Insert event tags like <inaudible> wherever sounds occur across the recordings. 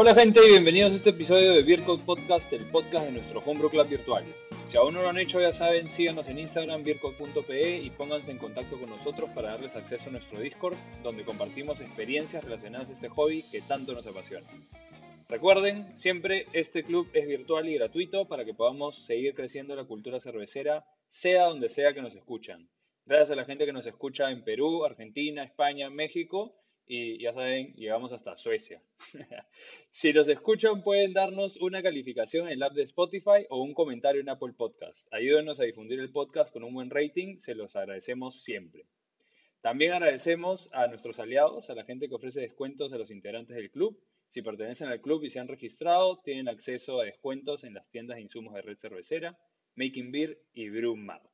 Hola gente y bienvenidos a este episodio de Vircode Podcast, el podcast de nuestro Homebrew Club virtual. Si aún no lo han hecho, ya saben, síganos en Instagram, vircode.pe y pónganse en contacto con nosotros para darles acceso a nuestro Discord, donde compartimos experiencias relacionadas a este hobby que tanto nos apasiona. Recuerden, siempre este club es virtual y gratuito para que podamos seguir creciendo la cultura cervecera, sea donde sea que nos escuchan. Gracias a la gente que nos escucha en Perú, Argentina, España, México y ya saben, llegamos hasta Suecia. <laughs> si nos escuchan, pueden darnos una calificación en el app de Spotify o un comentario en Apple Podcast. Ayúdenos a difundir el podcast con un buen rating, se los agradecemos siempre. También agradecemos a nuestros aliados, a la gente que ofrece descuentos a los integrantes del club. Si pertenecen al club y se han registrado, tienen acceso a descuentos en las tiendas de insumos de red cervecera, Making Beer y Brew Mart.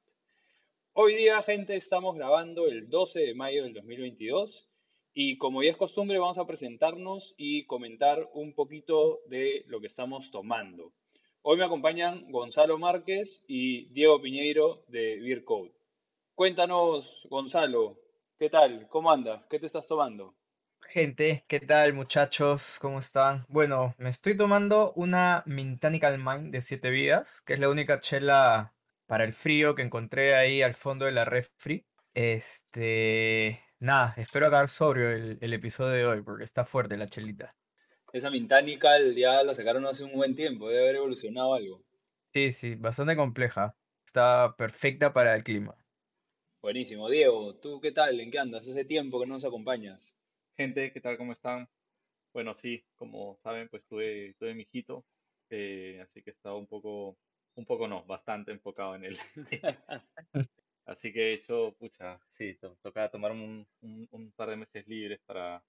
Hoy día, gente, estamos grabando el 12 de mayo del 2022 y como ya es costumbre, vamos a presentarnos y comentar un poquito de lo que estamos tomando. Hoy me acompañan Gonzalo Márquez y Diego Piñeiro de Beer Code. Cuéntanos, Gonzalo, ¿qué tal? ¿Cómo andas? ¿Qué te estás tomando? Gente, ¿qué tal muchachos? ¿Cómo están? Bueno, me estoy tomando una Mintanical Mind de 7 vidas, que es la única chela para el frío que encontré ahí al fondo de la refri. Este, Nada, espero acabar sobrio el, episodio de hoy porque está fuerte la chelita. Esa mintánica ya la sacaron hace un buen tiempo, debe haber evolucionado algo. Sí, sí, bastante compleja. Está perfecta para el clima. Buenísimo. Diego, ¿tú qué tal? ¿En qué andas? Hace tiempo que no nos acompañas. Gente, ¿qué tal? ¿Cómo están? Bueno, sí, como saben, pues tuve, tuve mi hijito, eh, así que estaba un poco, un poco no, bastante enfocado en él. <laughs> <laughs> Así que he hecho, pucha, sí, toca tomar un, un, par de meses libres para,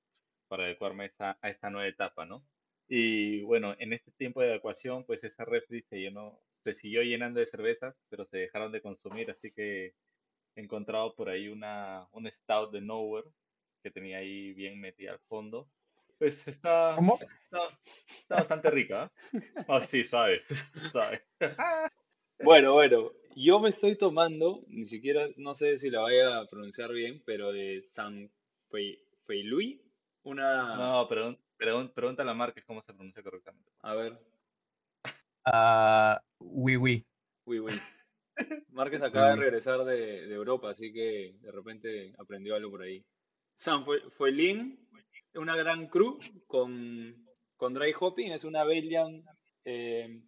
para adecuarme a, esa, a esta nueva etapa, ¿no? Y bueno, en este tiempo de evacuación, pues esa refri se llenó, se siguió llenando de cervezas, pero se dejaron de consumir, así que he encontrado por ahí una, un stout de Nowhere que tenía ahí bien metida al fondo. Pues está, está, está, bastante rica. Oh, <laughs> sí, suave, <laughs> suave. Bueno, bueno, yo me estoy tomando, ni siquiera, no sé si la vaya a pronunciar bien, pero de San Feilui, una... No, pero pregunta a la marca cómo se pronuncia correctamente. A ver. Ah, oui, oui. Oui, oui. Márquez acaba de regresar de, Europa, así que de repente aprendió algo por ahí. San Fuelín, una gran crew con, con dry hopping, es una Belgian. Eh,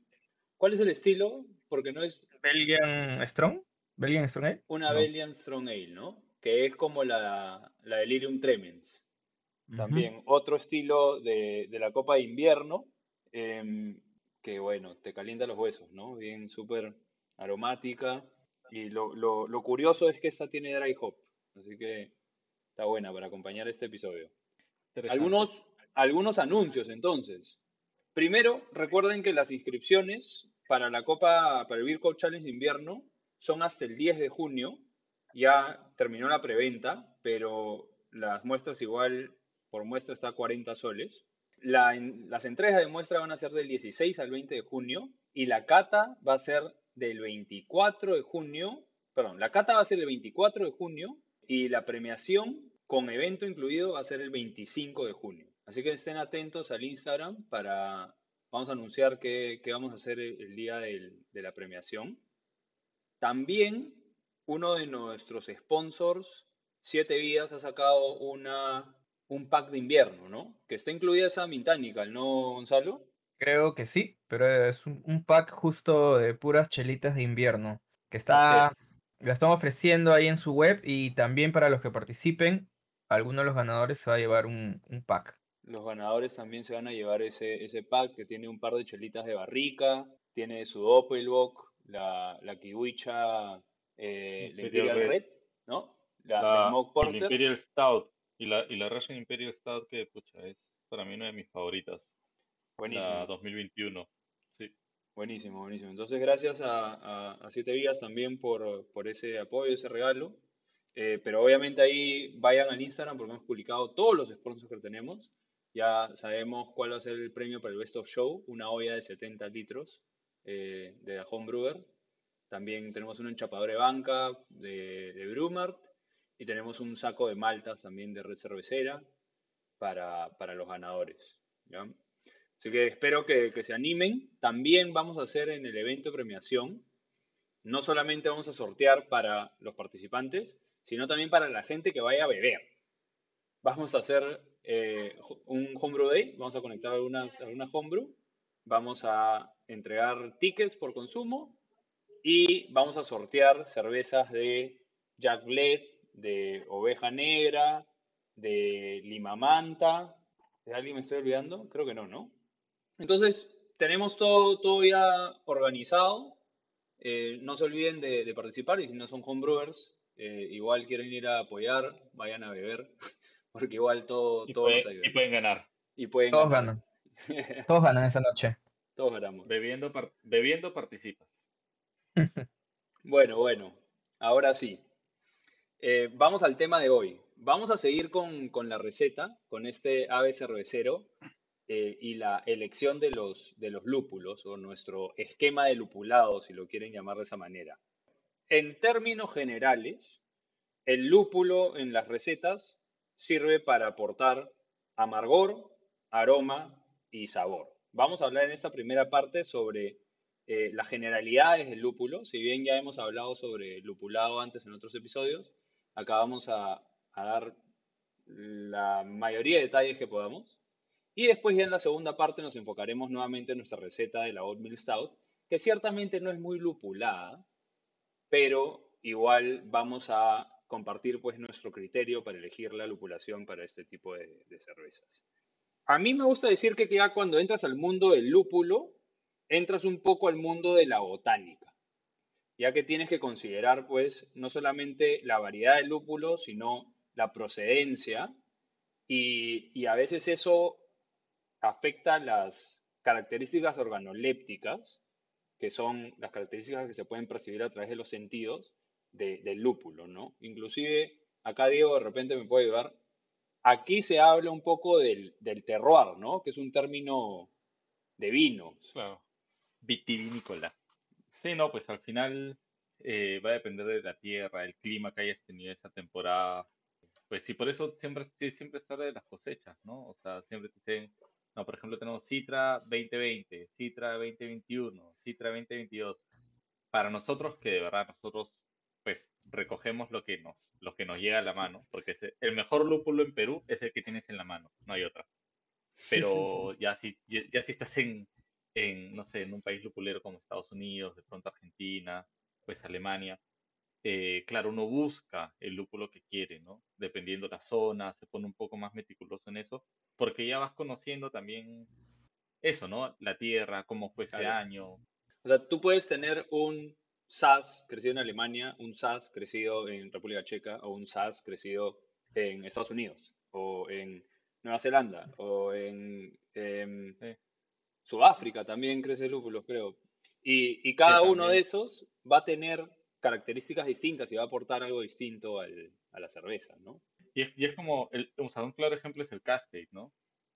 ¿Cuál es el estilo? Porque no es. Belgian Strong. Belgian Strong Ale. Una Belgian Strong Ale, ¿no? Que es como la, la Delirium Tremens. También otro estilo de, la Copa de Invierno. Em, que bueno, te calienta los huesos, ¿no? Bien súper aromática. Y lo, lo, curioso es que esta tiene dry hop. Así que está buena para acompañar este episodio. Algunos, algunos anuncios entonces. Primero, recuerden que las inscripciones para la Copa, para el Beer Challenge de invierno, son hasta el 10 de junio. Ya terminó la preventa, pero las muestras igual, por muestra está a 40 soles. las entregas de muestra van a ser del 16 al 20 de junio y la cata va a ser del 24 de junio, perdón, la cata va a ser el 24 de junio y la premiación con evento incluido va a ser el 25 de junio. Así que estén atentos al Instagram para Vamos a anunciar qué, vamos a hacer el, día de la premiación. También uno de nuestros sponsors, Siete Vidas, ha sacado una, un pack de invierno, ¿no? Que está incluida esa mintánica, ¿no, Gonzalo? Creo que sí, pero es un, pack justo de puras chelitas de invierno, que está, la están ofreciendo ahí en su web y también para los que participen, alguno de los ganadores se va a llevar un, un pack. Los ganadores también se van a llevar ese, ese pack que tiene un par de chelitas de barrica, tiene su Doppelbock, la, la Kiwicha, eh, la Imperial Red, ¿no? La, La- Smoke el Porter. Imperial Stout y la, y la Russian Imperial Stout que, pucha, es para mí una de mis favoritas. Buenísimo. La 2021. Sí. Buenísimo, buenísimo. Entonces, gracias a, a, a Siete Vías también por, por ese apoyo, ese regalo. Eh, pero obviamente ahí vayan al Instagram porque hemos publicado todos los sponsors que tenemos. Ya sabemos cuál va a ser el premio para el Best of Show, una olla de 70 litros eh, de la Homebrewer. También tenemos un enchapador de banca de, de Brumart y tenemos un saco de maltas también de Red Cervecera para, para los ganadores. ¿ya? Así que espero que, que se animen. También vamos a hacer en el evento de premiación, no solamente vamos a sortear para los participantes, sino también para la gente que vaya a beber. Vamos a hacer eh, un homebrew day, vamos a conectar algunas, algunas homebrew, vamos a entregar tickets por consumo y vamos a sortear cervezas de Jack Bled, de Oveja Negra, de Lima Manta. ¿De alguien me estoy olvidando? Creo que no, ¿no? Entonces, tenemos todo, todo ya organizado. Eh, no se olviden de, de participar y si no son homebrewers, eh, igual quieren ir a apoyar, vayan a beber, porque igual todo, Y, todo puede- nos ayuda. y pueden ganar. Y pueden Todos ganar. ganan. <laughs> Todos ganan esa noche. Todos ganamos. Bebiendo, par- bebiendo participas. <laughs> Bueno, bueno, ahora sí. Eh, vamos al tema de hoy. Vamos a seguir con, con la receta, con este ave cervecero eh, y la elección de los, de los lúpulos o nuestro esquema de lupulado, si lo quieren llamar de esa manera. En términos generales, el lúpulo en las recetas sirve para aportar amargor, aroma y sabor. Vamos a hablar en esta primera parte sobre eh, las generalidades del lúpulo. Si bien ya hemos hablado sobre lupulado antes en otros episodios, acá vamos a, a dar la mayoría de detalles que podamos. Y después ya en la segunda parte nos enfocaremos nuevamente en nuestra receta de la Oatmeal Stout, que ciertamente no es muy lupulada, pero igual vamos a compartir pues nuestro criterio para elegir la lupulación para este tipo de, de cervezas. A mí me gusta decir que ya cuando entras al mundo del lúpulo, entras un poco al mundo de la botánica, ya que tienes que considerar pues no solamente la variedad del lúpulo, sino la procedencia y, y a veces eso afecta las características organolépticas, que son las características que se pueden percibir a través de los sentidos de- del lúpulo, ¿no? Inclusive, acá Diego de repente me puede ayudar, aquí se habla un poco del, del terroir, ¿no? Que es un término de vino. Claro. Vitivinícola. Sí, no, pues al final eh, va a depender de la tierra, el clima que hayas tenido esa temporada. Pues sí, por eso siempre, siempre se habla de las cosechas, ¿no? O sea, siempre te dicen, no, por ejemplo, tenemos Citra 2020, Citra 2021, Citra 2022. Para nosotros, que de verdad nosotros, pues, recogemos lo que nos, lo que nos llega a la mano, porque es el mejor lúpulo en Perú es el que tienes en la mano, no hay otra. Pero ya si, ya, ya si estás en, en, no sé, en un país lupulero como Estados Unidos, de pronto Argentina, pues Alemania, eh, claro, uno busca el lúpulo que quiere, ¿no? Dependiendo la zona, se pone un poco más meticuloso en eso, porque ya vas conociendo también eso, ¿no? La tierra, cómo fue ese Claro. año. O sea, tú puedes tener un SAS crecido en Alemania, un SAS crecido en República Checa o un SAS crecido en Estados Unidos o en Nueva Zelanda o en em, Sí. Sudáfrica también crece lúpulos, creo. Y, y cada uno de esos va a tener características distintas y va a aportar algo distinto al- a la cerveza, ¿no? Y es, y es como, el, o sea, un claro ejemplo es el Cascade, ¿no?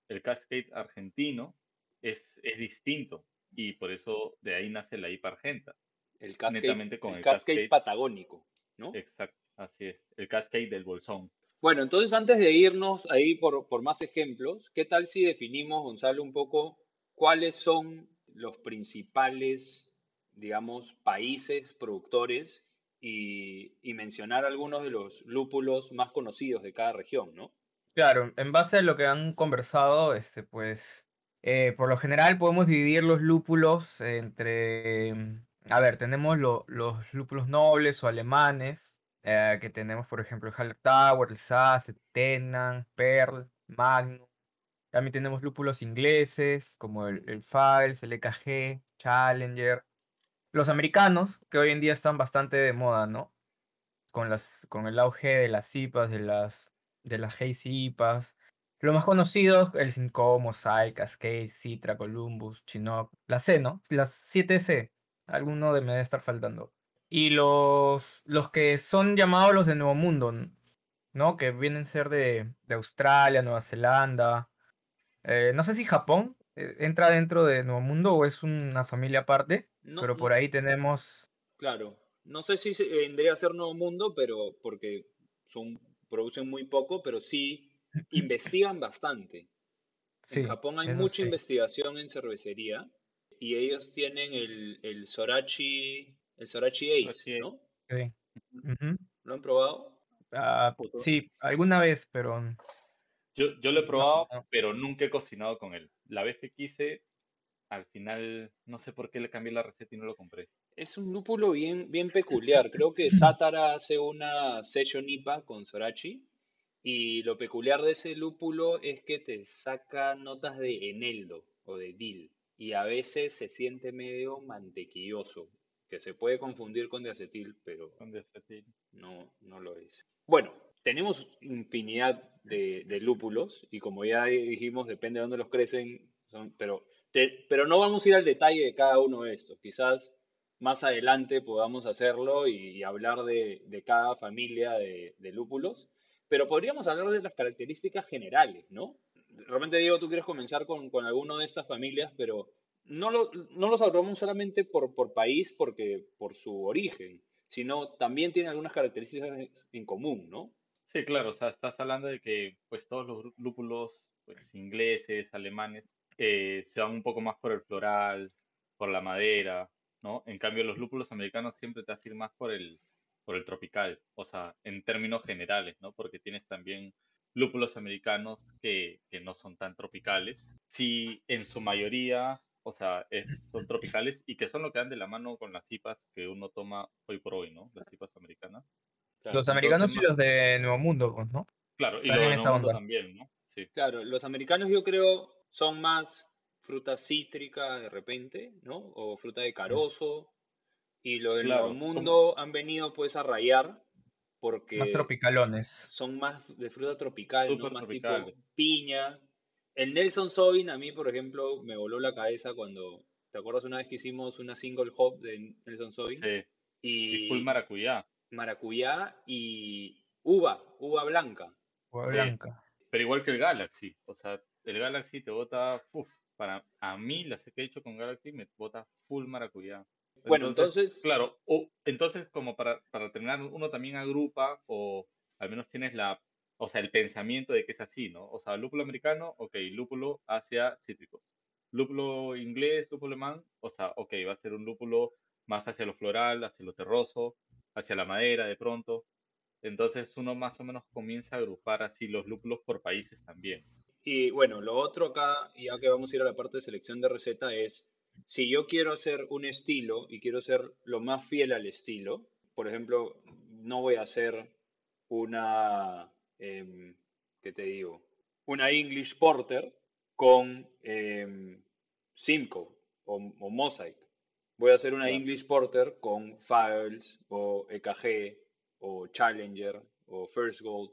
El Cascade argentino es, es distinto y por eso de ahí nace la IPA argenta. El Cascade, Netamente con el el Cascade Cascade. patagónico, ¿no? Exacto, así es. El Cascade del Bolsón. Bueno, entonces antes de irnos ahí por, por más ejemplos, ¿qué tal si definimos, Gonzalo, un poco cuáles son los principales, digamos, países productores y, y mencionar algunos de los lúpulos más conocidos de cada región, ¿no? Claro, en base a lo que han conversado, este, pues, eh, por lo general podemos dividir los lúpulos entre, a ver, tenemos lo- los lúpulos nobles o alemanes, eh, que tenemos, por ejemplo, el Hallertauer, el Sass, el Tenan, Perl, Magnum. También tenemos lúpulos ingleses, como el, el Files, el EKG, Challenger. Los americanos, que hoy en día están bastante de moda, ¿no? Con, las, con el auge de las IPAs, de las, de las IPAs. Los más conocidos, el Simcoe, Mosaic, Cascade, Citra, Columbus, Chinook, la C, ¿no? Las 7C. Alguno de me debe estar faltando. Y los, los que son llamados los de Nuevo Mundo, ¿no? Que vienen a ser de, de Australia, Nueva Zelanda. Eh, no sé si Japón eh, entra dentro de Nuevo Mundo o es una familia aparte, No, pero por ahí tenemos... Claro, no sé si vendría a ser Nuevo Mundo, pero porque son, producen muy poco, pero sí <laughs> investigan bastante. Sí, En Japón hay mucha sí. investigación en cervecería y ellos tienen el, el Sorachi, el Sorachi Ace. ¿no? sí. ¿Lo han probado? Ah, sí, alguna vez, pero Yo, yo lo he probado, no. pero nunca he cocinado con él. La vez que quise, al final, no sé por qué le cambié la receta y no lo compré. Es un lúpulo bien, bien peculiar. Creo que Satara hace una session IPA con Sorachi y lo peculiar de ese lúpulo es que te saca notas de eneldo o de dill y a veces se siente medio mantequilloso, que se puede confundir con diacetil, pero Con diacetil. no, no lo es. Bueno, tenemos infinidad de, de lúpulos y como ya dijimos, depende de dónde los crecen, son- pero, te- pero no vamos a ir al detalle de cada uno de estos. Quizás más adelante podamos hacerlo y, y hablar de, de cada familia de, de lúpulos, pero podríamos hablar de las características generales, ¿no? Realmente, Diego, tú quieres comenzar con, con alguno de estas familias, pero no, lo- no los agrupamos solamente por, por país, porque, por su origen, sino también tienen algunas características en- común, ¿no? Sí, claro, o sea, estás hablando de que pues todos los lú- lúpulos pues, ingleses, alemanes, eh, se van un poco más por el floral, por la madera, ¿no? En cambio, los lúpulos americanos siempre te a ir más por el, por el tropical, o sea, en términos generales, ¿no? Porque tienes también lúpulos americanos que, que no son tan tropicales. Sí, en su mayoría, o sea, es- son tropicales y que son lo que dan de la mano con las IPAs que uno toma hoy por hoy, ¿no? Las IPAs americanas. Claro, Los americanos y los de Nuevo Mundo, pues, ¿no? Claro, y Están lo en de Nuevo Mundo también, ¿no? Sí. claro, los americanos yo creo son más fruta cítrica de repente, ¿no? O fruta de carozo. Y los del Claro, Nuevo Mundo han venido pues a rayar porque Más tropicalones. son más de fruta tropical, Más tipo piña. El Nelson Sauvin a mí, por ejemplo, me voló la cabeza cuando, ¿te acuerdas una vez que hicimos una single hop de Nelson Sauvin? Sí. Y Y full maracuyá. maracuyá y uva, uva blanca. Uva Sí. blanca. Pero igual que el Galaxy. O sea, el Galaxy te bota, uf, para a mí, las que he hecho con Galaxy, me bota full maracuyá. Bueno, entonces, Claro, o, entonces como para, para terminar, uno también agrupa o al menos tienes la, o sea, el pensamiento de que es así, ¿no? O sea, lúpulo americano, ok, lúpulo hacia cítricos. Lúpulo inglés, lúpulo alemán, o sea, ok, va a ser un lúpulo más hacia lo floral, hacia lo terroso, hacia la madera de pronto. Entonces uno más o menos comienza a agrupar así los lúpulos por países también. y bueno, lo otro acá, ya que vamos a ir a la parte de selección de receta, es si yo quiero hacer un estilo y quiero ser lo más fiel al estilo, por ejemplo, no voy a hacer una, em, ¿qué te digo? Una English Porter con em, Simcoe o, o Mosaic. Voy a hacer una Claro. English Porter con Files o EKG o Challenger o First Gold,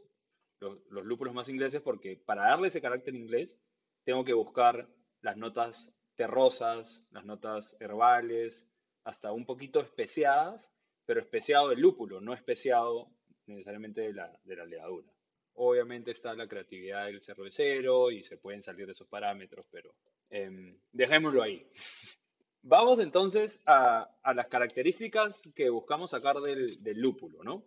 los, los lúpulos más ingleses, porque para darle ese carácter inglés tengo que buscar las notas terrosas, las notas herbales, hasta un poquito especiadas, pero especiado del lúpulo, no especiado necesariamente de la, de la levadura. Obviamente está la creatividad del cervecero y se pueden salir de esos parámetros, pero em, dejémoslo ahí. <laughs> Vamos entonces a, a las características que buscamos sacar del, del lúpulo, ¿no?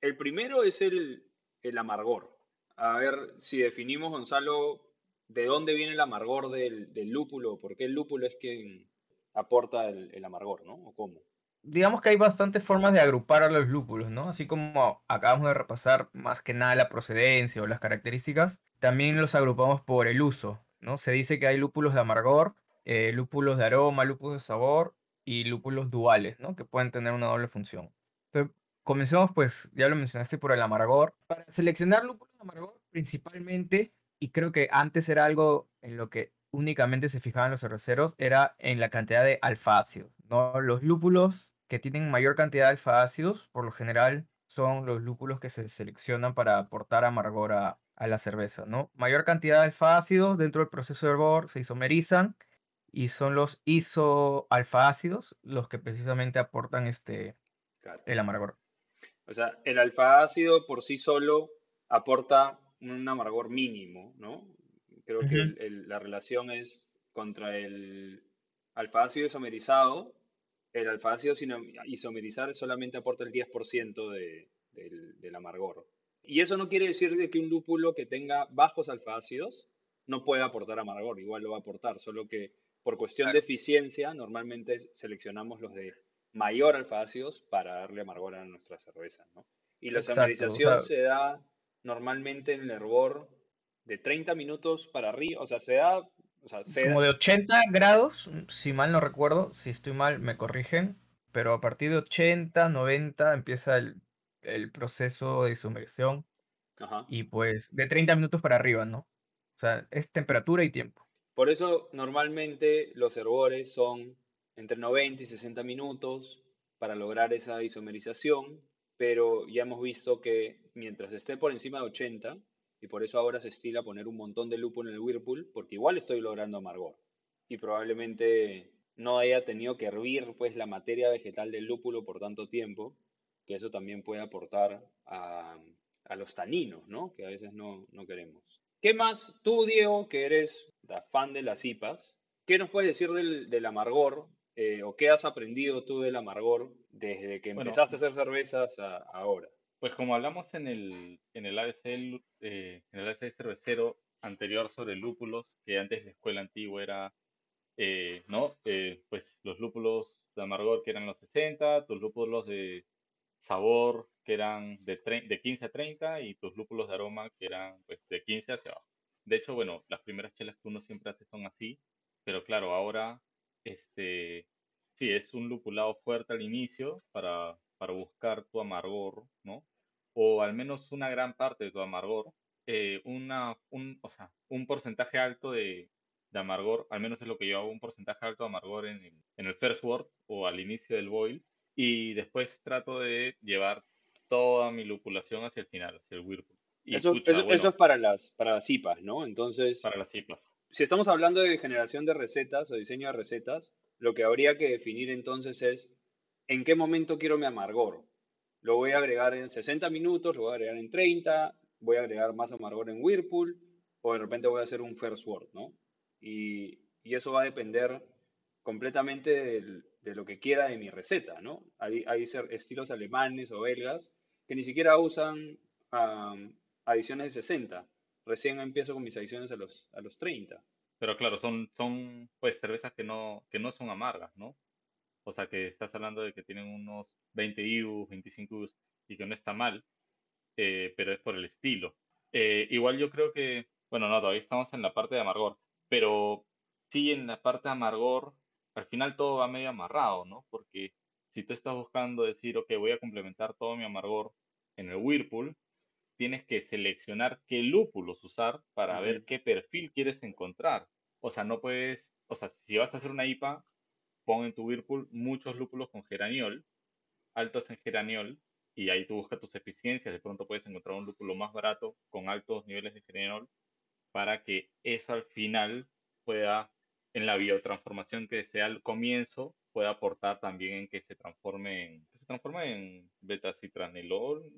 El primero es el, el amargor. A ver si definimos, Gonzalo, de dónde viene el amargor del, lúpulo, por qué el lúpulo es quien aporta el, el amargor, ¿no? ¿O cómo? Digamos que hay bastantes formas de agrupar a los lúpulos, ¿no? Así como acabamos de repasar más que nada la procedencia o las características, también los agrupamos por el uso, ¿no? Se dice que hay lúpulos de amargor, eh, lúpulos de aroma, lúpulos de sabor y lúpulos duales, ¿no? Que pueden tener una doble función. Entonces, comencemos, pues, ya lo mencionaste por el amargor. Para seleccionar lúpulos de amargor, principalmente y creo que antes era algo en lo que únicamente se fijaban los cerveceros, era en la cantidad de alfa-ácidos, ¿no? Los lúpulos que tienen mayor cantidad de alfa-ácidos, por lo general, son los lúpulos que se seleccionan para aportar amargor a, a la cerveza, ¿no? Mayor cantidad de alfa-ácidos dentro del proceso de hervor se isomerizan y son los isoalfa-ácidos los que precisamente aportan este, Claro. el amargor. O sea, el alfa ácido por sí solo aporta un amargor mínimo, ¿no? Creo que Ujú. el- el- la relación es contra el alfa ácido isomerizado. El alfa ácido sino- isomerizar solamente aporta el 10% de- del, del amargor. Y eso no quiere decir de que un lúpulo que tenga bajos alfa ácidos no pueda aportar amargor, igual lo va a aportar, solo que por cuestión de eficiencia normalmente seleccionamos los de mayor alfa ácidos para darle amargor a nuestras cervezas, ¿no? Y la Exacto, o isomerización sea- se da normalmente en el hervor de 30 minutos para arriba, o sea, se da, o sea, se Como da- de 80 grados, si mal no recuerdo, si estoy mal me corrigen, pero a partir de 80, 90 empieza el, el proceso de Ajá. y pues de 30 minutos para arriba, ¿no? O sea, es temperatura y tiempo. Por eso normalmente los hervores son entre 90 y 60 minutos para lograr esa isomerización, pero ya hemos visto que mientras esté por encima de 80, y por eso ahora se estila poner un montón de lúpulo en el Whirlpool, porque igual estoy logrando amargor. Y probablemente no haya tenido que hervir pues la materia vegetal del lúpulo por tanto tiempo, que eso también puede aportar a, los taninos, ¿no? Que a veces no, no queremos. ¿Qué más? Tú, Diego, que eres fan de las IPAs, ¿qué nos puedes decir del, del amargor? Eh, ¿O qué has aprendido tú del amargor desde que Bueno. empezaste a hacer cervezas a ahora? Pues como hablamos en el, en el ABC, eh, en el ABC cervecero anterior sobre lúpulos, que antes la escuela antigua era, eh, ¿no? Eh, pues los lúpulos de amargor que eran los 60, tus lúpulos de sabor que eran de, de 15 a 30 y tus lúpulos de aroma que eran pues de 15 hacia abajo. De hecho, bueno, las primeras chelas que uno siempre hace son así, pero claro, ahora, este, sí, es un lupulado fuerte al inicio para, para buscar tu amargor, ¿no? o al menos una gran parte de tu amargor, eh, una, un, o sea, un porcentaje alto de, de amargor, al menos es lo que yo hago, un porcentaje alto de amargor en el, en el first wort o al inicio del boil, y después trato de llevar toda mi lupulación hacia el final, hacia el whirlpool. Y Eso, pucha, eso- bueno, eso es para las, para las IPAs, ¿no? Entonces, para las ciplas. si estamos hablando de generación de recetas o diseño de recetas, lo que habría que definir entonces es en qué momento quiero mi amargor. Lo voy a agregar en 60 minutos, lo voy a agregar en 30, voy a agregar más amargor en Whirlpool, o de repente voy a hacer un first word, ¿no? Y, y eso va a depender completamente de lo que quiera de mi receta, ¿no? Hay, hay estilos alemanes o belgas que ni siquiera usan adiciones de 60. Recién empiezo con mis adiciones a los, a los 30. Pero claro, son, son pues cervezas que no, que no son amargas, ¿no? O sea que estás hablando de que tienen unos 20 IBUs, 25 IBUs y que no está mal, eh, pero es por el estilo. Eh, igual yo creo que, bueno, no, todavía estamos en la parte de amargor, pero sí en la parte de amargor, al final todo va medio amarrado, ¿no? Porque si tú estás buscando decir, ok, voy a complementar todo mi amargor en el Whirlpool, tienes que seleccionar qué lúpulos usar para ver qué perfil quieres encontrar. O sea, no puedes, o sea, si vas a hacer una IPA, pon en tu Whirlpool muchos lúpulos con geraniol, altos en geraniol, y ahí tú buscas tus eficiencias. De pronto puedes encontrar un lúpulo más barato con altos niveles de geraniol para que eso al final pueda, en la biotransformación que sea al comienzo, pueda aportar también en que se transforme en, que se transforme en betacitranilol.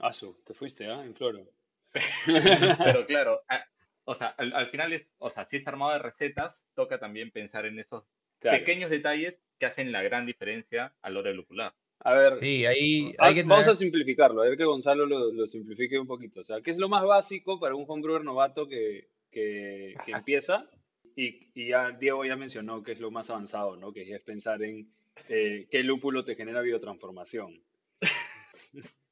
Asu, te fuiste, ¿ah? En floro. <laughs> Pero claro, a- o sea, al, al final es, o sea, si es armado de recetas, toca también pensar en esos Claro. pequeños detalles que hacen la gran diferencia a la hora de lupular. A ver, Sí, ahí ah, hay que vamos a tener- simplificarlo, a ver que Gonzalo lo, lo simplifique un poquito. O sea, ¿qué es lo más básico para un homebrewer novato que, que, que <laughs> empieza? Y, y ya Diego ya mencionó que es lo más avanzado, ¿no? Que es pensar en eh, qué lúpulo te genera biotransformación.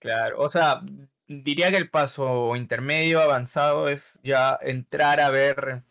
Claro, o sea, diría que el paso intermedio avanzado es ya entrar a ver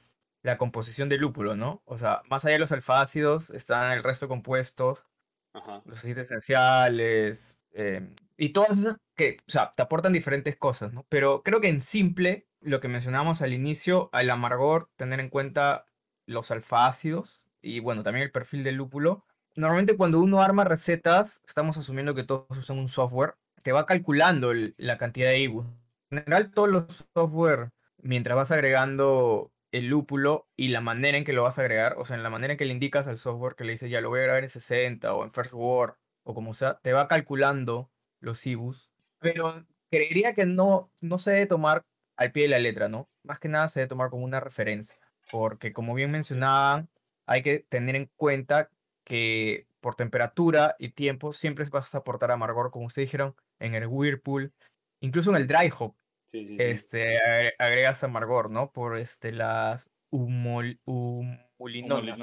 la composición del lúpulo, ¿no? O sea, más allá de los alfácidos están el resto de compuestos, Ajá. los aceites esenciales, eh, y todas esas que, o sea, te aportan diferentes cosas, ¿no? Pero creo que en simple, lo que mencionamos al inicio, al amargor, tener en cuenta los alfa-ácidos y bueno, también el perfil del lúpulo. Normalmente cuando uno arma recetas, estamos asumiendo que todos usan un software que va calculando la cantidad de IBUs. En general, todos los software, mientras vas agregando el lúpulo y la manera en que lo vas a agregar, o sea, en la manera en que le indicas al software que le dices, ya lo voy a agregar en 60 o en First Word o como sea, te va calculando los IBUs, pero creería que no, no se debe tomar al pie de la letra, ¿no? Más que nada se debe tomar como una referencia, porque como bien mencionaban, hay que tener en cuenta que por temperatura y tiempo siempre vas a aportar amargor, como ustedes dijeron, en el Whirlpool, incluso en el Dry Hop, este, agregas amargor, ¿no? Por este, las humol, humulinonas.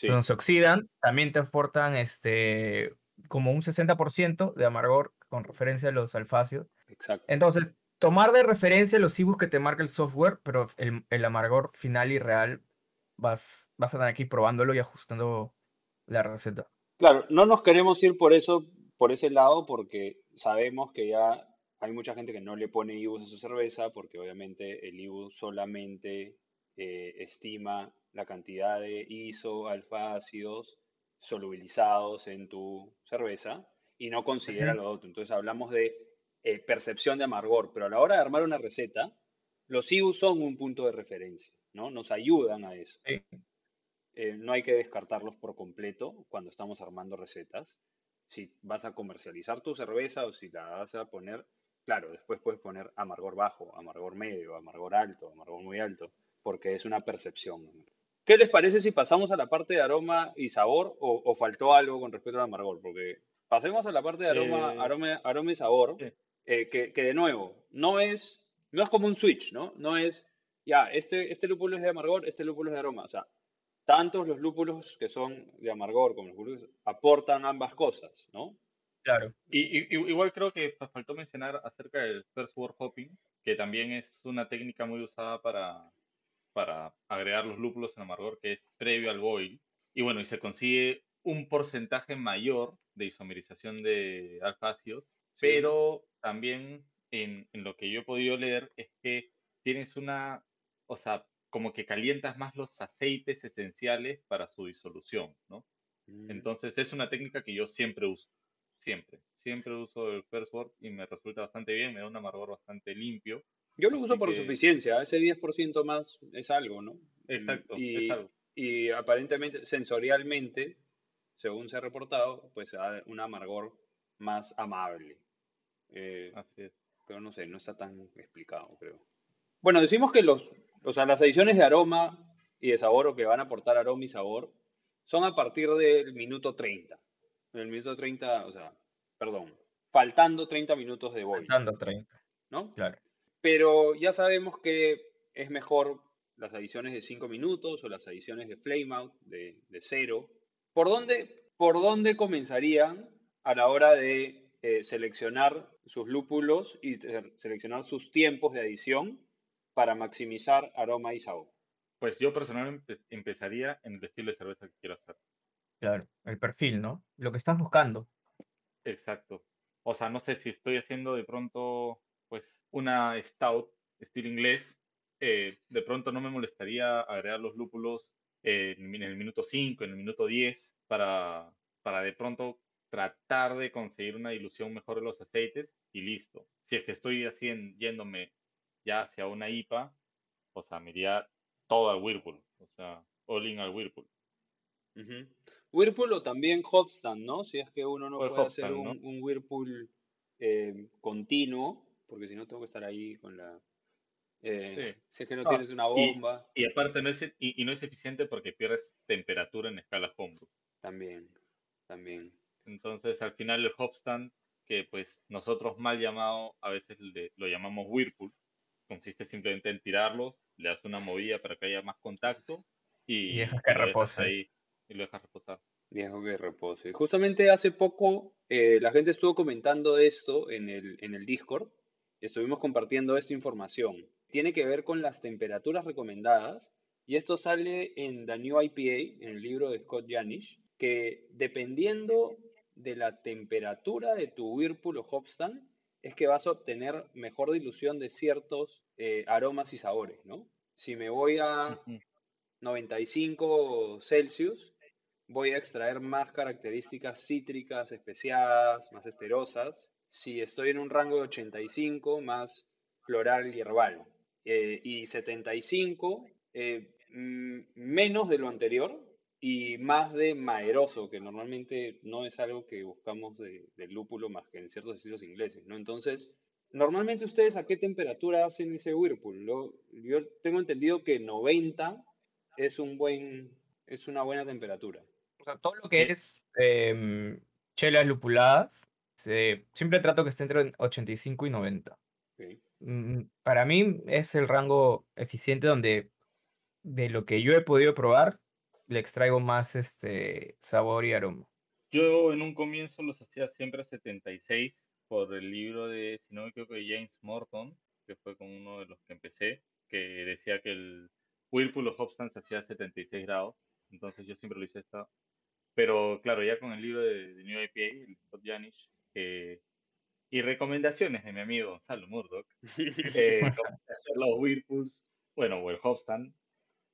Cuando se oxidan, también te aportan este, como un 60% de amargor con referencia a los alfácidos. Exacto. Entonces, tomar de referencia los IBUs que te marca el software, pero el, el amargor final y real vas, vas a tener aquí probándolo y ajustando la receta. Claro, no nos queremos ir por eso, por ese lado, porque sabemos que ya hay mucha gente que no le pone IBUs a su cerveza, porque obviamente el IBU solamente eh, estima la cantidad de ISO, alfa ácidos solubilizados en tu cerveza y no considera lo otro. Entonces hablamos de eh, percepción de amargor, pero a la hora de armar una receta, los IBUs son un punto de referencia, ¿no? Nos ayudan a eso. Eh, no hay que descartarlos por completo cuando estamos armando recetas. Si vas a comercializar tu cerveza o si la vas a poner, claro, después puedes poner amargor bajo, amargor medio, amargor alto, amargor muy alto, porque es una percepción. ¿Qué les parece si pasamos a la parte de aroma y sabor o, faltó algo con respecto al amargor? Porque pasemos a la parte de aroma, eh, aroma, y sabor, eh, que, de nuevo, no es, no es como un switch, ¿no? No es, ya, este, este lúpulo es de amargor, este lúpulo es de aroma. O sea, tantos los lúpulos que son de amargor como los lúpulos aportan ambas cosas, ¿no? Claro. Y, igual creo que faltó mencionar acerca del first word hopping, que también es una técnica muy usada para, para agregar los lúpulos en amargor, que es previo al boil. Y bueno, y se consigue un porcentaje mayor de isomerización de alfácidos, pero también en, en, lo que yo he podido leer es que tienes una, o sea, como que calientas más los aceites esenciales para su disolución, ¿no? Mm. Entonces es una técnica que yo siempre uso, siempre, siempre uso el first word y me resulta bastante bien, me da un amargor bastante limpio yo lo uso por suficiencia, ese 10% más es algo, ¿no? Exacto, y, es algo. Y aparentemente, sensorialmente, según se ha reportado, pues da un amargor más amable. Eh, Así es. Pero no sé, no está tan explicado, creo. Bueno, decimos que los, o sea, las adiciones de aroma y de sabor o que van a aportar aroma y sabor son a partir del minuto 30. En el minuto 30, o sea, perdón, faltando 30 minutos de boil. Faltando 30. ¿No? Claro. Pero ya sabemos que es mejor las adiciones de 5 minutos o las adiciones de flameout de, de cero. ¿Por dónde, ¿Por dónde comenzarían a la hora de eh, seleccionar sus lúpulos y seleccionar sus tiempos de adición para maximizar aroma y sabor? Pues yo personalmente empezaría en el estilo de cerveza que quiero hacer. Claro, el perfil, ¿no? Lo que estás buscando. Exacto. O sea, no sé si estoy haciendo de pronto pues una stout estilo inglés, eh, de pronto no me molestaría agregar los lúpulos en, el minuto 5, en el minuto 10, para, para de pronto tratar de conseguir una dilución mejor de los aceites y listo. Si es que estoy así yéndome ya hacia una IPA, o sea, me iría todo al Whirlpool, o sea, all in al Whirlpool. Whirlpool o también Hopstand, ¿no? Si es que uno no puede hacer un, Whirlpool eh, continuo, porque si no tengo que estar ahí con la... Eh, si es que no, tienes una bomba. Y, aparte no es, y, no es eficiente porque pierdes temperatura en escala homebrew. También, también. Entonces al final el hopstand, que pues nosotros mal llamado, a veces lo llamamos whirlpool, consiste simplemente en tirarlos, le das una movida para que haya más contacto y, y dejas que repose. Ahí, y lo dejas reposar. Dejo que repose. Justamente hace poco eh, la gente estuvo comentando esto en el, en el Discord estuvimos compartiendo esta información. Tiene que ver con las temperaturas recomendadas y esto sale en The New IPA, en el libro de Scott Janish, que dependiendo de la temperatura de tu Whirlpool o Hopstand es que vas a obtener mejor dilución de ciertos eh, aromas y sabores, ¿no? Si me voy a 95 Celsius, voy a extraer más características cítricas, especiadas, más esterosas. Si estoy en un rango de 85, más floral y herbal. Eh, y 75, eh, mm, menos de lo anterior y más de maeroso, que normalmente no es algo que buscamos del lúpulo más que en ciertos estilos ingleses, ¿no? Entonces, normalmente ustedes a qué temperatura hacen ese Whirlpool? yo tengo entendido que 90 es un buen, es una buena temperatura. O sea, todo lo que es em, chelas lupuladas, siempre trato que esté entre 85 y 90. Mm, para mí es el rango eficiente donde de lo que yo he podido probar, le extraigo más este sabor y aroma. Yo en un comienzo los hacía siempre a 76 por el libro de, si no me equivoco, de James Morton, que fue con uno de los que empecé, que decía que el Whirlpool of Hopstand se hacía a 76 grados, entonces yo siempre lo hice esa. Pero claro, ya con el libro de, New IPA, el Scott Janish, eh, y recomendaciones de mi amigo Gonzalo Murdoch, <laughs> eh, hacer los Whirlpools, bueno, o el Hopstand,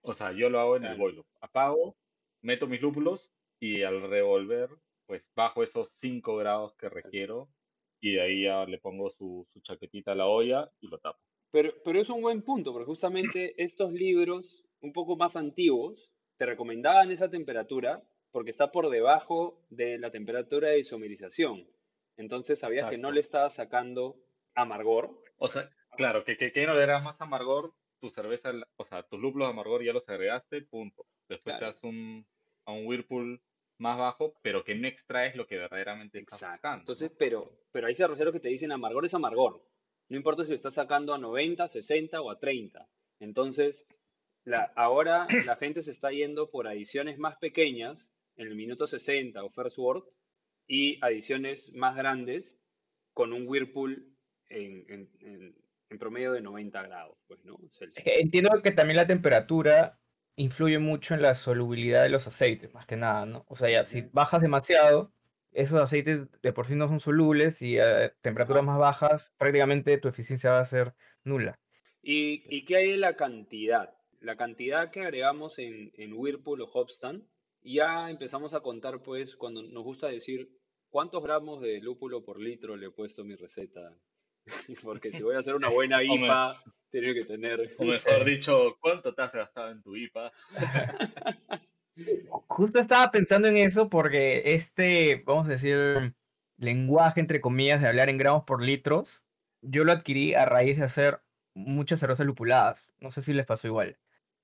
o sea, yo lo hago en el boilo. Apago, meto mis lúpulos y al revolver, pues bajo esos 5 grados que requiero y de ahí ya le pongo su, su chaquetita a la olla y lo tapo. Pero, pero es un buen punto, porque justamente estos libros un poco más antiguos te recomendaban esa temperatura porque está por debajo de la temperatura de isomerización. Entonces sabías que no le estabas sacando amargor. O sea, claro, que, que, que no le das más amargor, tu cerveza, o sea, tus lúpulos de amargor ya los agregaste, punto. Después te das un, a un Whirlpool más bajo, pero que no extraes lo que verdaderamente estás sacando. Entonces, pero, pero hay cerveceros que te dicen amargor es amargor. No importa si lo estás sacando a 90, 60 o a 30. Entonces, la, ahora <clears throat> la gente se está yendo por adiciones más pequeñas en el minuto 60 o first word y adiciones más grandes con un Whirlpool en, en, promedio de 90 grados. Pues, ¿no? Entiendo que también la temperatura influye mucho en la solubilidad de los aceites, más que nada, ¿no? O sea, ya si bajas demasiado, esos aceites de por sí no son solubles y a temperaturas más bajas prácticamente tu eficiencia va a ser nula. ¿Y, y qué hay de la cantidad? La cantidad que agregamos en, en Whirlpool o Hopstand, ya empezamos a contar pues cuando nos gusta decir cuántos gramos de lúpulo por litro le he puesto a mi receta. <laughs> Porque si voy a hacer una buena IPA, tiene que tener... O mejor <laughs> dicho, ¿cuánto te has gastado en tu IPA? <laughs> Justo estaba pensando en eso porque este, vamos a decir, lenguaje entre comillas de hablar en gramos por litros, yo lo adquirí a raíz de hacer muchas cervezas lupuladas. No sé si les pasó igual.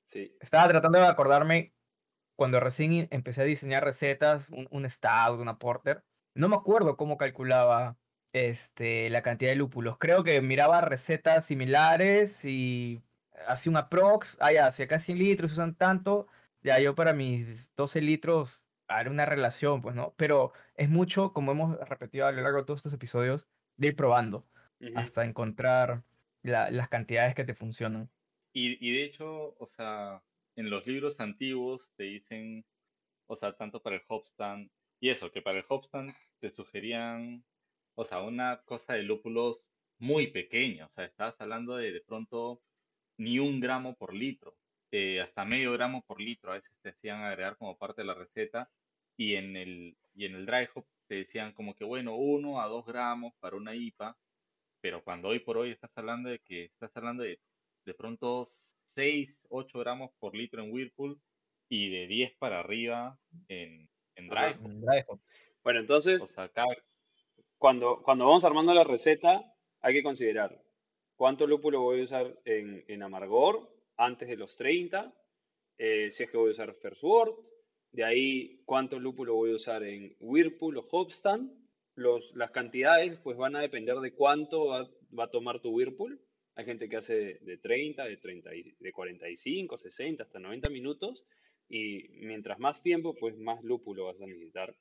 Sí. Estaba tratando de acordarme cuando recién empecé a diseñar recetas, un, un stout, una porter. No me acuerdo cómo calculaba este, la cantidad de lúpulos. Creo que miraba recetas similares y hacía una prox. Ah, ya, si acá 100 litros usan tanto, ya yo para mis 12 litros haré una relación, pues, ¿no? Pero es mucho, como hemos repetido a lo largo de todos estos episodios, de ir probando hasta encontrar las cantidades que te funcionan. Y, y de hecho, o sea, en los libros antiguos te dicen, o sea, tanto para el hopstand, y eso, que para el hopstand te sugerían, o sea, una cosa de lúpulos muy pequeña, o sea, estabas hablando de de pronto ni un gramo por litro. Eh, hasta medio gramo por litro a veces te hacían agregar como parte de la receta y en el, y en el dry hop te decían como que bueno, uno a dos gramos para una IPA, pero cuando hoy por hoy estás hablando de que estás hablando de de pronto 6, 8 gramos por litro en Whirlpool y de 10 para arriba en, en dry, hop. Bueno, entonces, cuando, vamos armando la receta, hay que considerar cuánto lúpulo voy a usar en, amargor, antes de los 30, eh, si es que voy a usar First Word, de ahí cuánto lúpulo voy a usar en Whirlpool o Hopstand, las cantidades pues van a depender de cuánto va, a tomar tu Whirlpool. Hay gente que hace de 30, de, 30, de 45, 60, hasta 90 minutos. Y mientras más tiempo, pues más lúpulo vas a necesitar.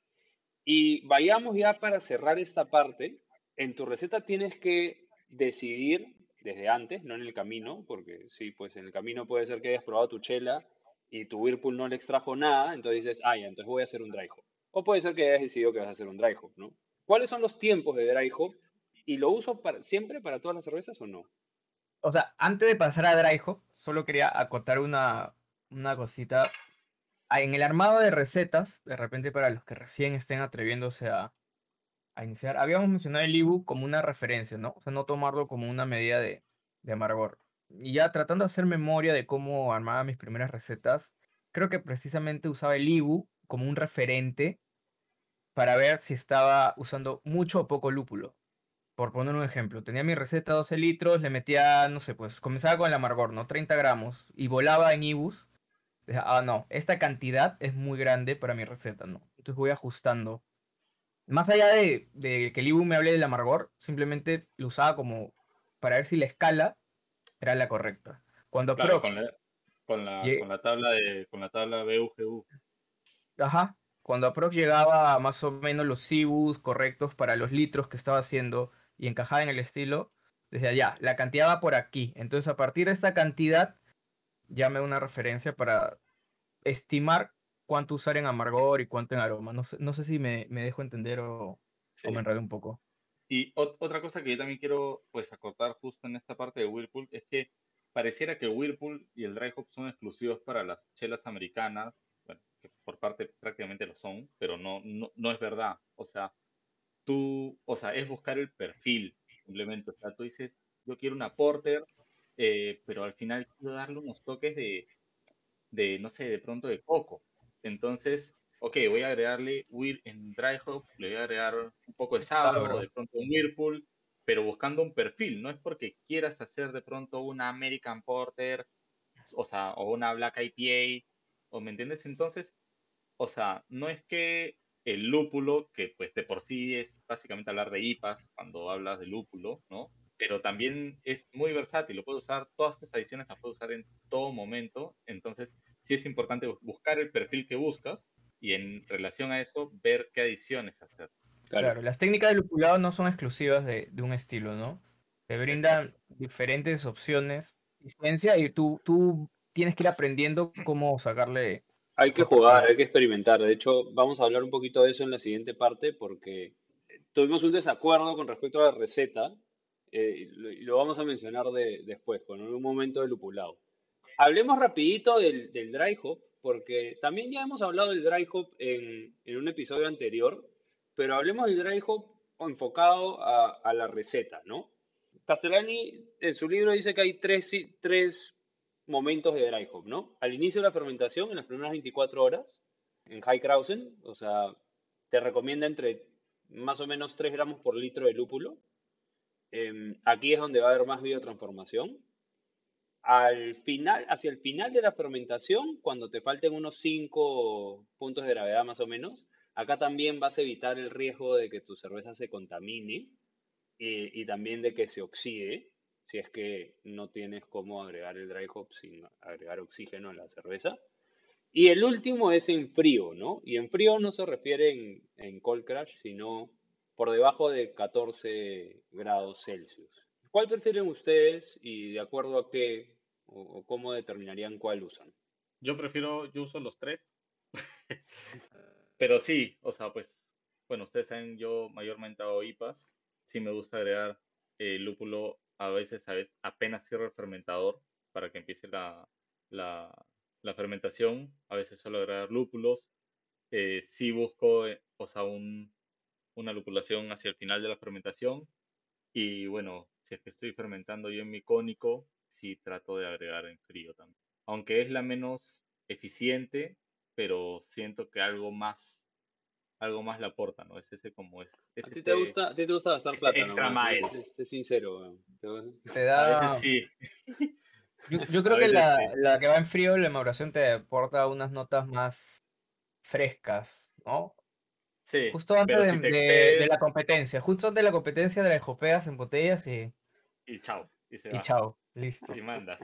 Y vayamos ya para cerrar esta parte. En tu receta tienes que decidir desde antes, no en el camino, porque sí, pues en el camino puede ser que hayas probado tu chela y tu Whirlpool no le extrajo nada, entonces dices, ah, entonces voy a hacer un dry hop. O puede ser que hayas decidido que vas a hacer un dry hop, ¿no? ¿Cuáles son los tiempos de dry hop? ¿Y lo uso para, siempre para todas las cervezas o no? O sea, antes de pasar a dry hop, solo quería acotar una, una cosita. En el armado de recetas, de repente para los que recién estén atreviéndose a, a iniciar, habíamos mencionado el Ibu como una referencia, ¿no? O sea, no tomarlo como una medida de, amargor. Y ya tratando de hacer memoria de cómo armaba mis primeras recetas, creo que precisamente usaba el Ibu como un referente para ver si estaba usando mucho o poco lúpulo. Por poner un ejemplo, tenía mi receta 12 litros, le metía, no sé, pues comenzaba con el amargor, ¿no? 30 gramos y volaba en Ibus. Ah, no, esta cantidad es muy grande para mi receta, ¿no? Entonces voy ajustando. Más allá de, de que el Ibu me hable del amargor, simplemente lo usaba como para ver si la escala era la correcta. Cuando Claro, Prox- con la, con la, con la tabla de, con la tabla BUGU. Ajá. Cuando aprox llegaba a más o menos los cibus correctos para los litros que estaba haciendo y encajaba en el estilo, decía ya, la cantidad va por aquí. Entonces a partir de esta cantidad ya me da una referencia para estimar cuánto usar en amargor y cuánto en aroma. No sé, no sé si me, me dejo entender o, Sí. o me enredé un poco. Y ot- otra cosa que yo también quiero pues acotar justo en esta parte de Whirlpool es que pareciera que Whirlpool y el Dry Hop son exclusivos para las chelas americanas, bueno, que por parte prácticamente lo son, pero no, no, no es verdad. O sea, tú, o sea, es buscar el perfil, simplemente. O sea, tú dices, yo quiero una porter, eh, pero al final quiero darle unos toques de, de, no sé, de pronto de coco. Entonces, ok, voy a agregarle en Dry Hop, le voy a agregar un poco de Sabro. de pronto un Whirlpool, pero buscando un perfil, no es porque quieras hacer de pronto una American Porter, o sea, o una Black IPA, o me entiendes, entonces, o sea, no es que el lúpulo, que pues de por sí es básicamente hablar de IPAs cuando hablas de lúpulo, ¿no? Pero también es muy versátil, lo puedes usar, todas estas adiciones las puedes usar en todo momento, entonces sí es importante bu- buscar el perfil que buscas y en relación a eso ver qué adiciones hacer. Claro, las técnicas de lupulado no son exclusivas de, de un estilo, ¿no? Te brindan diferentes opciones y ciencia y tú, tú tienes que ir aprendiendo cómo sacarle Hay que jugar, hay que experimentar. De hecho, vamos a hablar un poquito de eso en la siguiente parte porque tuvimos un desacuerdo con respecto a la receta eh, lo- lo vamos a mencionar de- después, con un momento de lupulado. Hablemos rapidito del, del dry hop porque también ya hemos hablado del dry hop en, en un episodio anterior, pero hablemos del dry hop enfocado a, a la receta, ¿no? Castellani en su libro dice que hay tres, tres momentos de dry hop, ¿no? Al inicio de la fermentación, en las primeras 24 horas, en High Krausen, o sea, te recomienda entre más o menos 3 gramos por litro de lúpulo. Em, aquí es donde va a haber más biotransformación. Al final, hacia el final de la fermentación, cuando te falten unos 5 puntos de gravedad más o menos, acá también vas a evitar el riesgo de que tu cerveza se contamine y, también de que se oxide, si es que no tienes cómo agregar el dry hop sin agregar oxígeno a la cerveza. Y el último es en frío, ¿no? Y en frío no se refiere en cold crash, sino por debajo de 14 grados Celsius. ¿Cuál prefieren ustedes y de acuerdo a qué o, cómo determinarían cuál usan? Yo prefiero, yo uso los tres. <laughs> Pero sí, o sea, pues, bueno, ustedes saben, yo mayormente hago IPAs. Sí me gusta agregar eh, lúpulo a veces, a apenas cierro el fermentador para que empiece la, la, la fermentación. A veces suelo agregar lúpulos. Eh, sí busco, eh, o sea, un, una lupulación hacia el final de la fermentación. Y bueno, si es que estoy fermentando yo en mi cónico, sí trato de agregar en frío también. Aunque es la menos eficiente, pero siento que algo más, algo más le aporta, ¿no? Es ese como es. es ¿A ti te ese- gusta, a ti te gusta gastar plata, extra nomás, mile. Sé- sé sincero. Te- Te A da... veces sí. <laughs> Yo, yo creo que la, sí. la que va en frío, la maduración te aporta unas notas más frescas, ¿no? Sí, Justo antes de, si de- de la competencia, justo antes de la competencia de la jopeas en botellas y, y chao, y se y va, chao, listo. y mandas.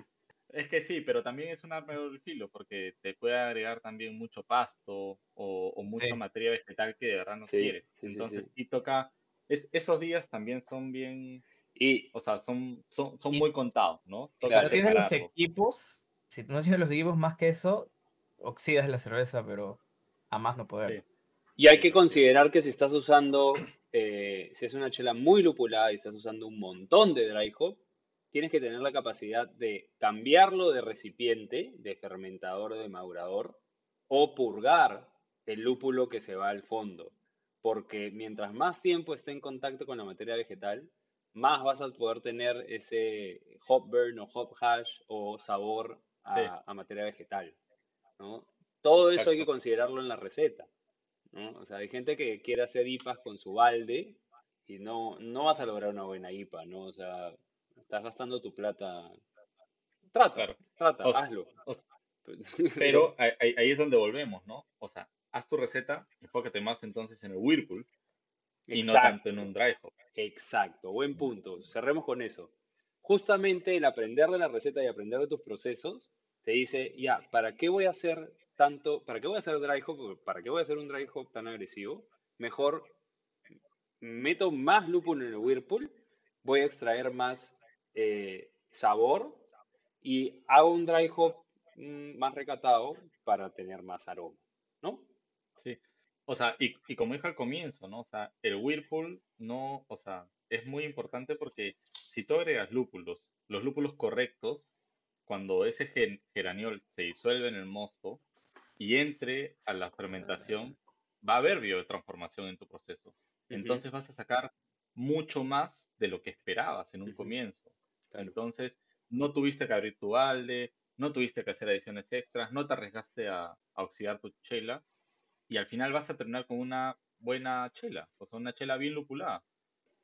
Es que sí, pero también es un arma de filo, porque te puede agregar también mucho pasto o, o mucha Sí. materia vegetal que de verdad no Sí, quieres. Entonces, sí. sí toca, es, esos días también son bien, Y o sea, son, son, son Y muy contados, ¿no? Y si Toca no tienes los equipos, si no tienes los equipos más que eso, oxidas la cerveza, pero a más no Sí. poder. Y hay que considerar que si estás usando, eh, si es una chela muy lupulada y estás usando un montón de dry hop, tienes que tener la capacidad de cambiarlo de recipiente, de fermentador o de madurador, o purgar el lúpulo que se va al fondo. Porque mientras más tiempo esté en contacto con la materia vegetal, más vas a poder tener ese hop burn o hop hash o sabor a, materia vegetal. Todo eso hay que considerarlo en la receta. O sea, hay gente que quiere hacer IPAs con su balde y no, no vas a lograr una buena IPA, ¿no? O sea, estás gastando tu plata. Trata, trata, hazlo. <laughs> pero ahí, es donde volvemos, ¿no? O sea, haz tu receta, enfócate más entonces en el Whirlpool y no tanto en un dry hop. Exacto, buen punto. Cerremos con eso. Justamente el aprender de la receta y aprender de tus procesos te dice, ya, ¿para qué voy a hacer tanto, para qué voy a hacer dry hop, para qué voy a hacer un dry hop tan agresivo? Mejor meto más lúpulo en el Whirlpool, voy a extraer más eh, sabor y hago un dry hop mm, más recatado para tener más aroma, ¿no? Sí. O sea, y, y, como dije al comienzo, ¿no? O sea, el Whirlpool no, o sea, es muy importante porque si tú agregas lúpulos, los lúpulos correctos, cuando ese geraniol se disuelve en el mosto y entre a la fermentación, va a haber biotransformación en tu proceso. Entonces vas a sacar mucho más de lo que esperabas en un comienzo. Entonces, no tuviste que abrir tu balde, no tuviste que hacer adiciones extras, no te arriesgaste a, oxidar tu chela y al final vas a terminar con una buena chela, o sea, una chela bien lupulada.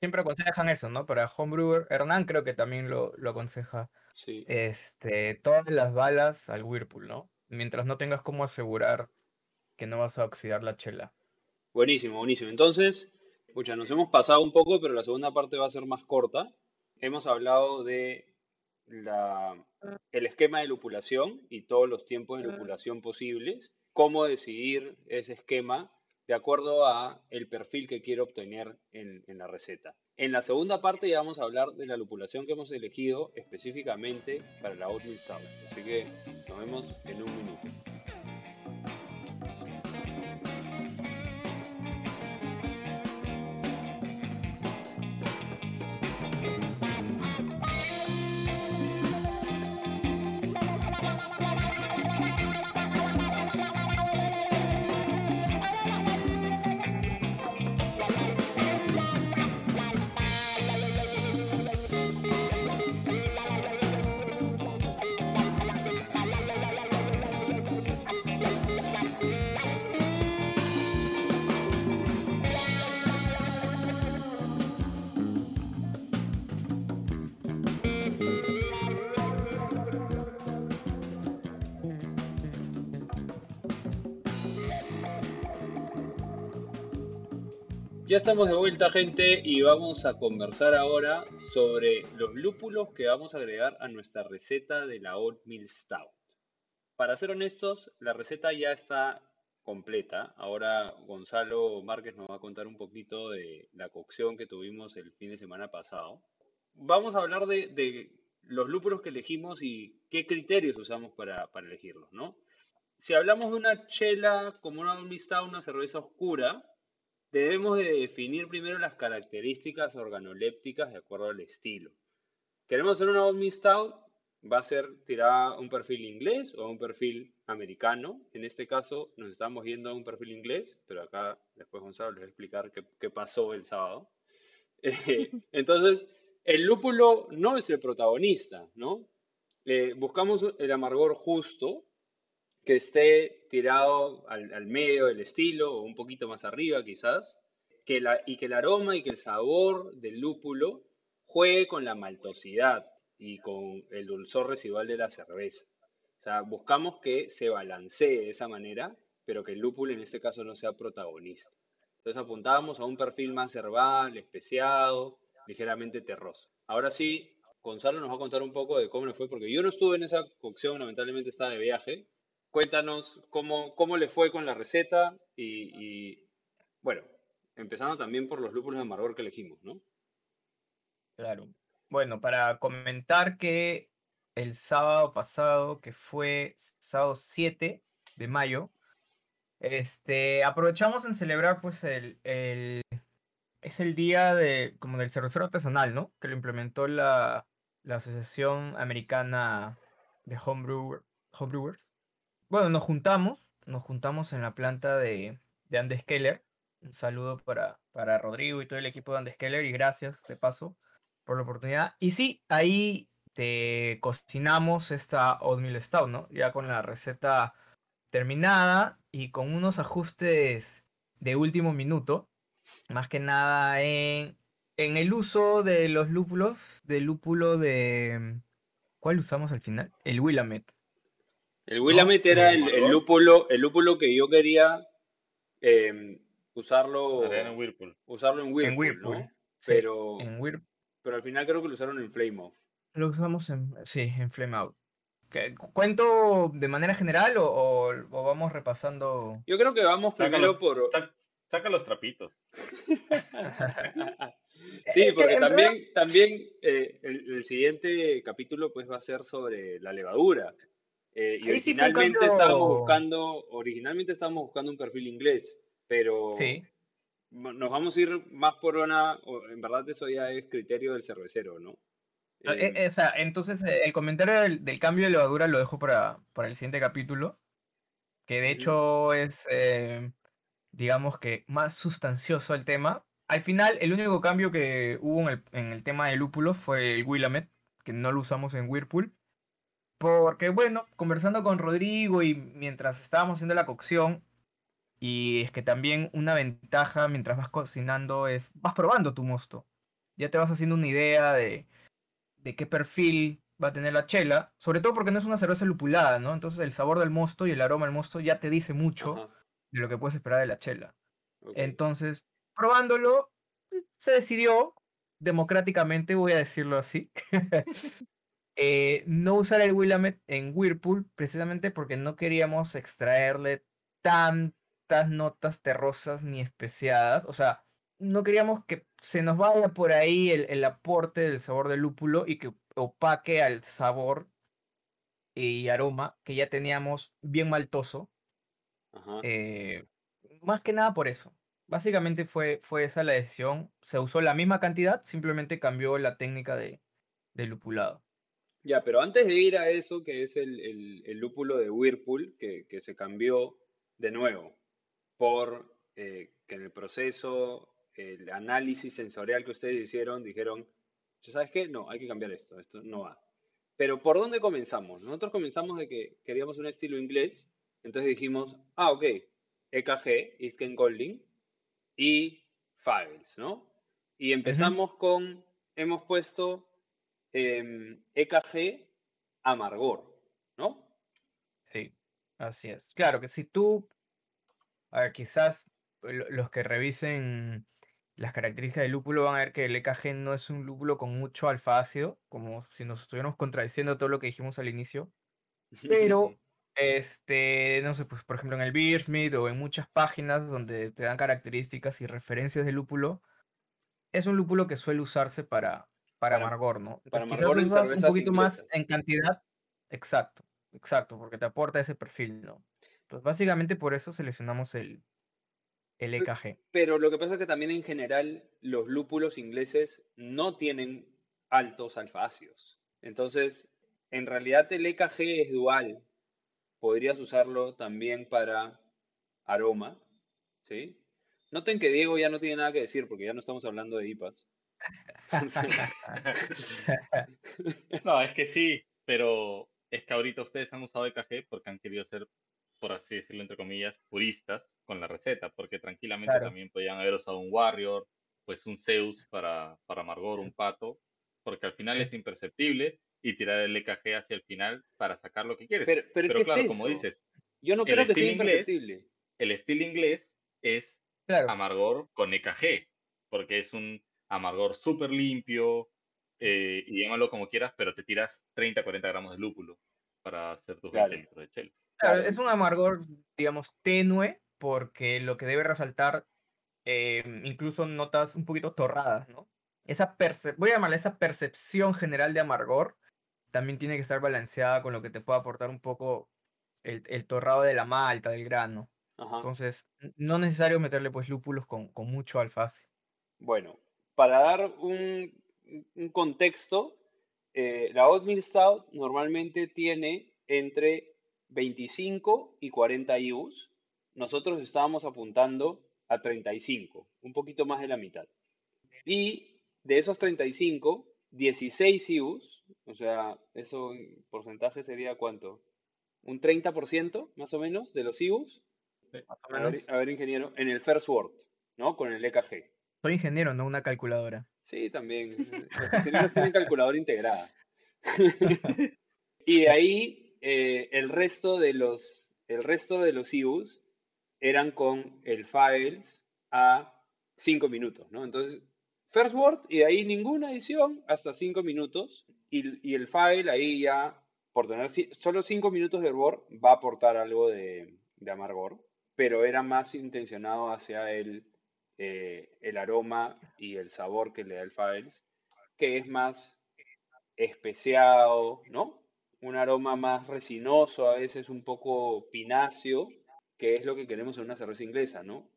Siempre aconsejan eso, ¿no? Para homebrewer, Hernán creo que también lo, aconseja. Sí. Este, todas las balas al Whirlpool, ¿no? Mientras no tengas cómo asegurar que no vas a oxidar la chela. Buenísimo, buenísimo. Entonces, escucha, nos hemos pasado un poco, pero la segunda parte va a ser más corta. Hemos hablado de la, el esquema de lupulación y todos los tiempos de lupulación posibles, cómo decidir ese esquema de acuerdo a el perfil que quiero obtener en, en, la receta. En la segunda parte ya vamos a hablar de la lupulación que hemos elegido específicamente para la Oatmeal. Así que nos vemos en un minuto. Ya estamos de vuelta, gente, y vamos a conversar ahora sobre los lúpulos que vamos a agregar a nuestra receta de la Oatmeal Stout. Para ser honestos, la receta ya está completa. Ahora Gonzalo Márquez nos va a contar un poquito de la cocción que tuvimos el fin de semana pasado. Vamos a hablar de, los lúpulos que elegimos y qué criterios usamos para, elegirlos, ¿no? Si hablamos de una chela como una Oatmeal Stout, una cerveza oscura, Debemos de definir primero las características organolépticas de acuerdo al estilo. Queremos hacer una Old Stout, va a ser tirada un perfil inglés o un perfil americano. En este caso nos estamos yendo a un perfil inglés, pero acá después Gonzalo les va a explicar qué, pasó el sábado. <laughs> Eh, entonces, el lúpulo no es el protagonista, ¿no? Eh, buscamos el amargor justo, que esté tirado al, medio del estilo o un poquito más arriba quizás, que la, y que el aroma y que el sabor del lúpulo juegue con la maltosidad y con el dulzor residual de la cerveza. O sea, buscamos que se balancee de esa manera, pero que el lúpulo en este caso no sea protagonista. Entonces apuntábamos a un perfil más herbal, especiado, ligeramente terroso. Ahora sí, Gonzalo nos va a contar un poco de cómo le fue, porque yo no estuve en esa cocción, lamentablemente estaba de viaje, Cuéntanos cómo, cómo le fue con la receta y, bueno, empezando también por los lúpulos de amargor que elegimos, ¿no? Claro. Bueno, para comentar que el sábado pasado, que fue sábado 7 de mayo, Este, aprovechamos en celebrar pues el, el es el día de como del cervecero artesanal, ¿no? Que lo implementó la, la Asociación Americana de Homebrewer, Homebrewers. Bueno, nos juntamos, nos juntamos en la planta de, de Andes Keller. Un saludo para, para Rodrigo y todo el equipo de Andes Keller y gracias de paso por la oportunidad. Y sí, ahí te cocinamos esta oatmeal stout, ¿no? Ya con la receta terminada y con unos ajustes de último minuto, más que nada en, en el uso de los lúpulos, del lúpulo de... ¿Cuál usamos al final? El Willamette. El Willamette era el, el lúpulo, el lúpulo que yo quería eh, usarlo, en Whirlpool. usarlo en Whirlpool, en Whirlpool. ¿no? Sí, Pero, en Whirlpool. pero al final creo que lo usaron en Flame Off. Lo usamos en, sí, en Flame Out. ¿Qué- ¿Cuento de manera general o, o- o vamos repasando? Yo creo que vamos primero por... sac- saca los trapitos. <laughs> Sí, porque también, también eh, el, el siguiente capítulo pues va a ser sobre la levadura. Eh, y sí originalmente estábamos buscando, originalmente estábamos buscando un perfil inglés, pero Sí, nos vamos a ir más por una, en verdad eso ya es criterio del cervecero, ¿no? Eh, Eh, eh, o sea, entonces el comentario del, del cambio de levadura lo dejo para, para el siguiente capítulo, que de hecho es, eh, digamos que más sustancioso el tema. Al final, el único cambio que hubo en el, en el tema de lúpulos fue el Willamette, que no lo usamos en Whirlpool. Porque, bueno, conversando con Rodrigo y mientras estábamos haciendo la cocción, y es que también una ventaja mientras vas cocinando es, vas probando tu mosto. Ya te vas haciendo una idea de, de qué perfil va a tener la chela, sobre todo porque no es una cerveza lupulada, ¿no? Entonces el sabor del mosto y el aroma del mosto ya te dice mucho ajá, de lo que puedes esperar de la chela. Entonces, probándolo, se decidió democráticamente, voy a decirlo así, <laughs> eh, no usar el Willamette en Whirlpool precisamente porque no queríamos extraerle tantas notas terrosas ni especiadas. O sea, no queríamos que se nos vaya por ahí el, el aporte del sabor del lúpulo y que opaque al sabor y aroma que ya teníamos bien maltoso. Ajá. Eh, más que nada por eso. Básicamente fue, fue esa la decisión. Se usó la misma cantidad, simplemente cambió la técnica de, de lupulado. Ya, pero antes de ir a eso, que es el, el- el lúpulo de Whirlpool, que, que se cambió de nuevo por eh, que en el proceso, el análisis sensorial que ustedes hicieron, dijeron, "¿Ya ¿sabes qué? No, hay que cambiar esto, esto no va. Pero ¿por dónde comenzamos? Nosotros comenzamos de que queríamos un estilo inglés, entonces dijimos, ah, ok, EKG, East Golding, y Fagels, ¿no? Y empezamos con, hemos puesto em, EKG amargor, ¿no? Sí, así es. Claro que si tú, a ver, quizás lo- los que revisen las características del lúpulo van a ver que el EKG no es un lúpulo con mucho alfa ácido, como si nos estuviéramos contradiciendo todo lo que dijimos al inicio. <laughs> Pero, este, no sé, pues por ejemplo en el Beersmith o en muchas páginas donde te dan características y referencias del lúpulo, es un lúpulo que suele usarse para, para Para- amargor, ¿no? para Entonces, amargor quizás usas un poquito más en cantidad, exacto, exacto, porque te aporta ese perfil, ¿no? Pues básicamente por eso seleccionamos el, el E EKG. Pero lo que pasa es que también en general los lúpulos ingleses no tienen altos alfa-ácidos. Entonces, en realidad el EKG es dual. Podrías usarlo también para aroma, ¿sí? Noten que Diego ya no tiene nada que decir porque ya no estamos hablando de IPAs. <laughs> No, es que sí, pero es que ahorita ustedes han usado EKG porque han querido ser, por así decirlo, entre comillas, puristas con la receta, porque tranquilamente Claro. también podían haber usado un Warrior, pues un Zeus para, para amargor, un pato, porque al final Sí. es imperceptible y tirar el EKG hacia el final para sacar lo que quieres. Pero, pero, Pero ¿qué claro, es como dices, Yo no el creo que sea estilo inglés- imperceptible. el estilo inglés es Claro, amargor con EKG, porque es un amargor súper limpio, eh, y llámalo como quieras, pero te tiras 30, 40 gramos de lúpulo para hacer tus Claro. 20 litros de chela. claro, es un amargor, digamos, tenue, porque lo que debe resaltar, eh, incluso notas un poquito torradas, ¿no? Esa perce- voy a llamarla esa percepción general de amargor, también tiene que estar balanceada con lo que te puede aportar un poco el, el torrado de la malta, del grano. Ajá. Entonces, no es necesario meterle pues lúpulos con, con mucho alfaz. Bueno, para dar un, un contexto, eh, la Oatmeal Stout normalmente tiene entre 25 y 40 IBUs. Nosotros estábamos apuntando a 35, un poquito más de la mitad. Y de esos 35, 16 IBUs, o sea, eso en porcentaje sería cuánto? Un 30% más o menos de los. Más o A ver, a ver, ingeniero, en el First Word, ¿no? Con el EKG. Soy ingeniero, no una calculadora. Sí, también. Los ingenieros tienen calculadora integrada. <laughs> Y de ahí eh, el resto de los, el resto de los IBUs eran con el files a 5 minutos, ¿no? Entonces, first word y de ahí ninguna edición hasta 5 minutos. Y, y el file ahí ya, por tener solo 5 minutos de hervor, va a aportar algo de, de amargor, pero era más intencionado hacia el, eh, el aroma y el sabor que le da el files, que es más especiado, ¿no? Un aroma más resinoso, a veces un poco pináceo, que es lo que queremos en una cerveza inglesa, ¿no?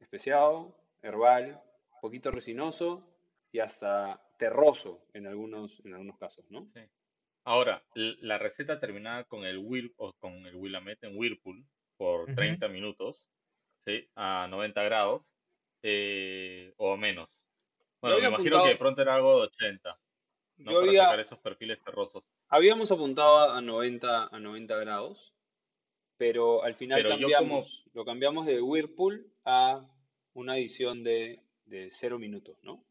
Especiado, herbal, poquito resinoso y hasta terroso en algunos, en algunos casos, ¿no? Sí. Ahora, la receta terminada con el Whirl o con el Willamette en Whirlpool por Ujú. 30 minutos, ¿sí? A 90 grados eh, o menos. Bueno, me imagino que de pronto era algo de 80, ¿no? Yo Para había- sacar esos perfiles terrosos. Habíamos apuntado a 90, a 90 grados, pero al final Pero cambiamos, lo cambiamos de Whirlpool a una edición de, de 0 minutos, ¿no?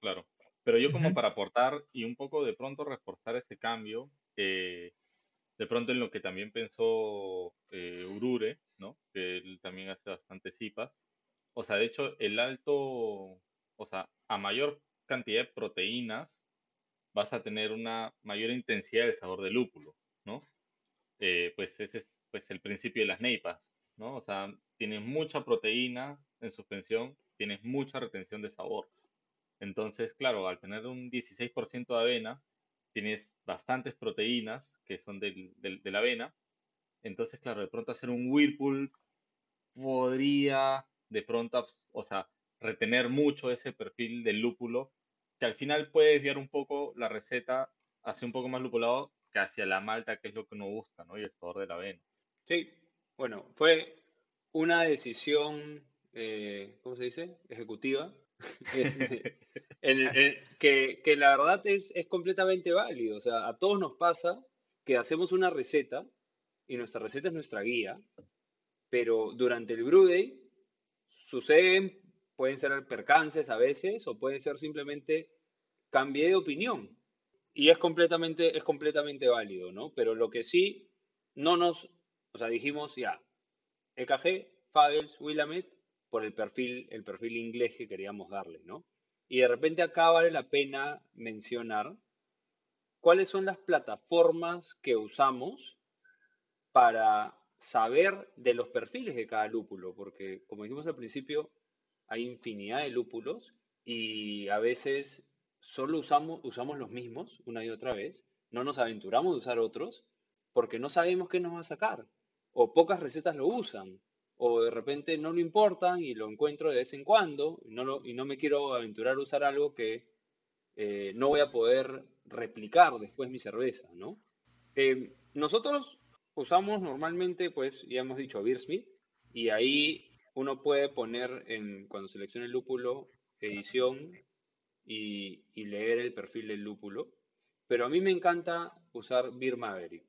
Claro. Pero yo como para aportar y un poco de pronto reforzar ese cambio, eh, de pronto en lo que también pensó eh, Urure, ¿no? Que él también hace bastante cipas. O sea, de hecho, el alto, o sea, a mayor cantidad de proteínas, vas a tener una mayor intensidad del sabor del lúpulo, ¿no? Eh, pues ese es pues el principio de las neipas, ¿no? O sea, tienes mucha proteína en suspensión, tienes mucha retención de sabor. Entonces, claro, al tener un 16% de avena, tienes bastantes proteínas que son del- del- de la avena. Entonces, claro, de pronto hacer un whirlpool podría de pronto, o sea, retener mucho ese perfil del lúpulo, que al final puede desviar un poco la receta hacia un poco más lupulado que hacia la malta, que es lo que uno busca, ¿no? Y el sabor de la avena. Sí, bueno, fue una decisión, eh, ¿cómo se dice? Ejecutiva, <laughs> que, que la verdad es, es completamente válido. O sea, a todos nos pasa que hacemos una receta y nuestra receta es nuestra guía, pero durante el brew day suceden, pueden ser percances a veces o puede ser simplemente cambié de opinión. Y es completamente, es completamente válido, ¿no? Pero lo que sí no nos, o sea, dijimos ya, EKG, Fagels, Willamette, por el perfil, el perfil inglés que queríamos darle, ¿no? Y de repente acá vale la pena mencionar cuáles son las plataformas que usamos para saber de los perfiles de cada lúpulo, porque como dijimos al principio, hay infinidad de lúpulos y a veces solo usamos, usamos los mismos una y otra vez, no nos aventuramos a usar otros porque no sabemos qué nos va a sacar, o pocas recetas lo usan, o de repente no lo importan y lo encuentro de vez en cuando, y no, y no me quiero aventurar a usar algo que eh, no voy a poder replicar después mi cerveza, ¿no? Eh, nosotros usamos normalmente, pues, ya hemos dicho, Beersmith, y ahí uno puede poner, en, cuando seleccione el lúpulo, edición y, y leer el perfil del lúpulo. Pero a mí me encanta usar Beer Maverick.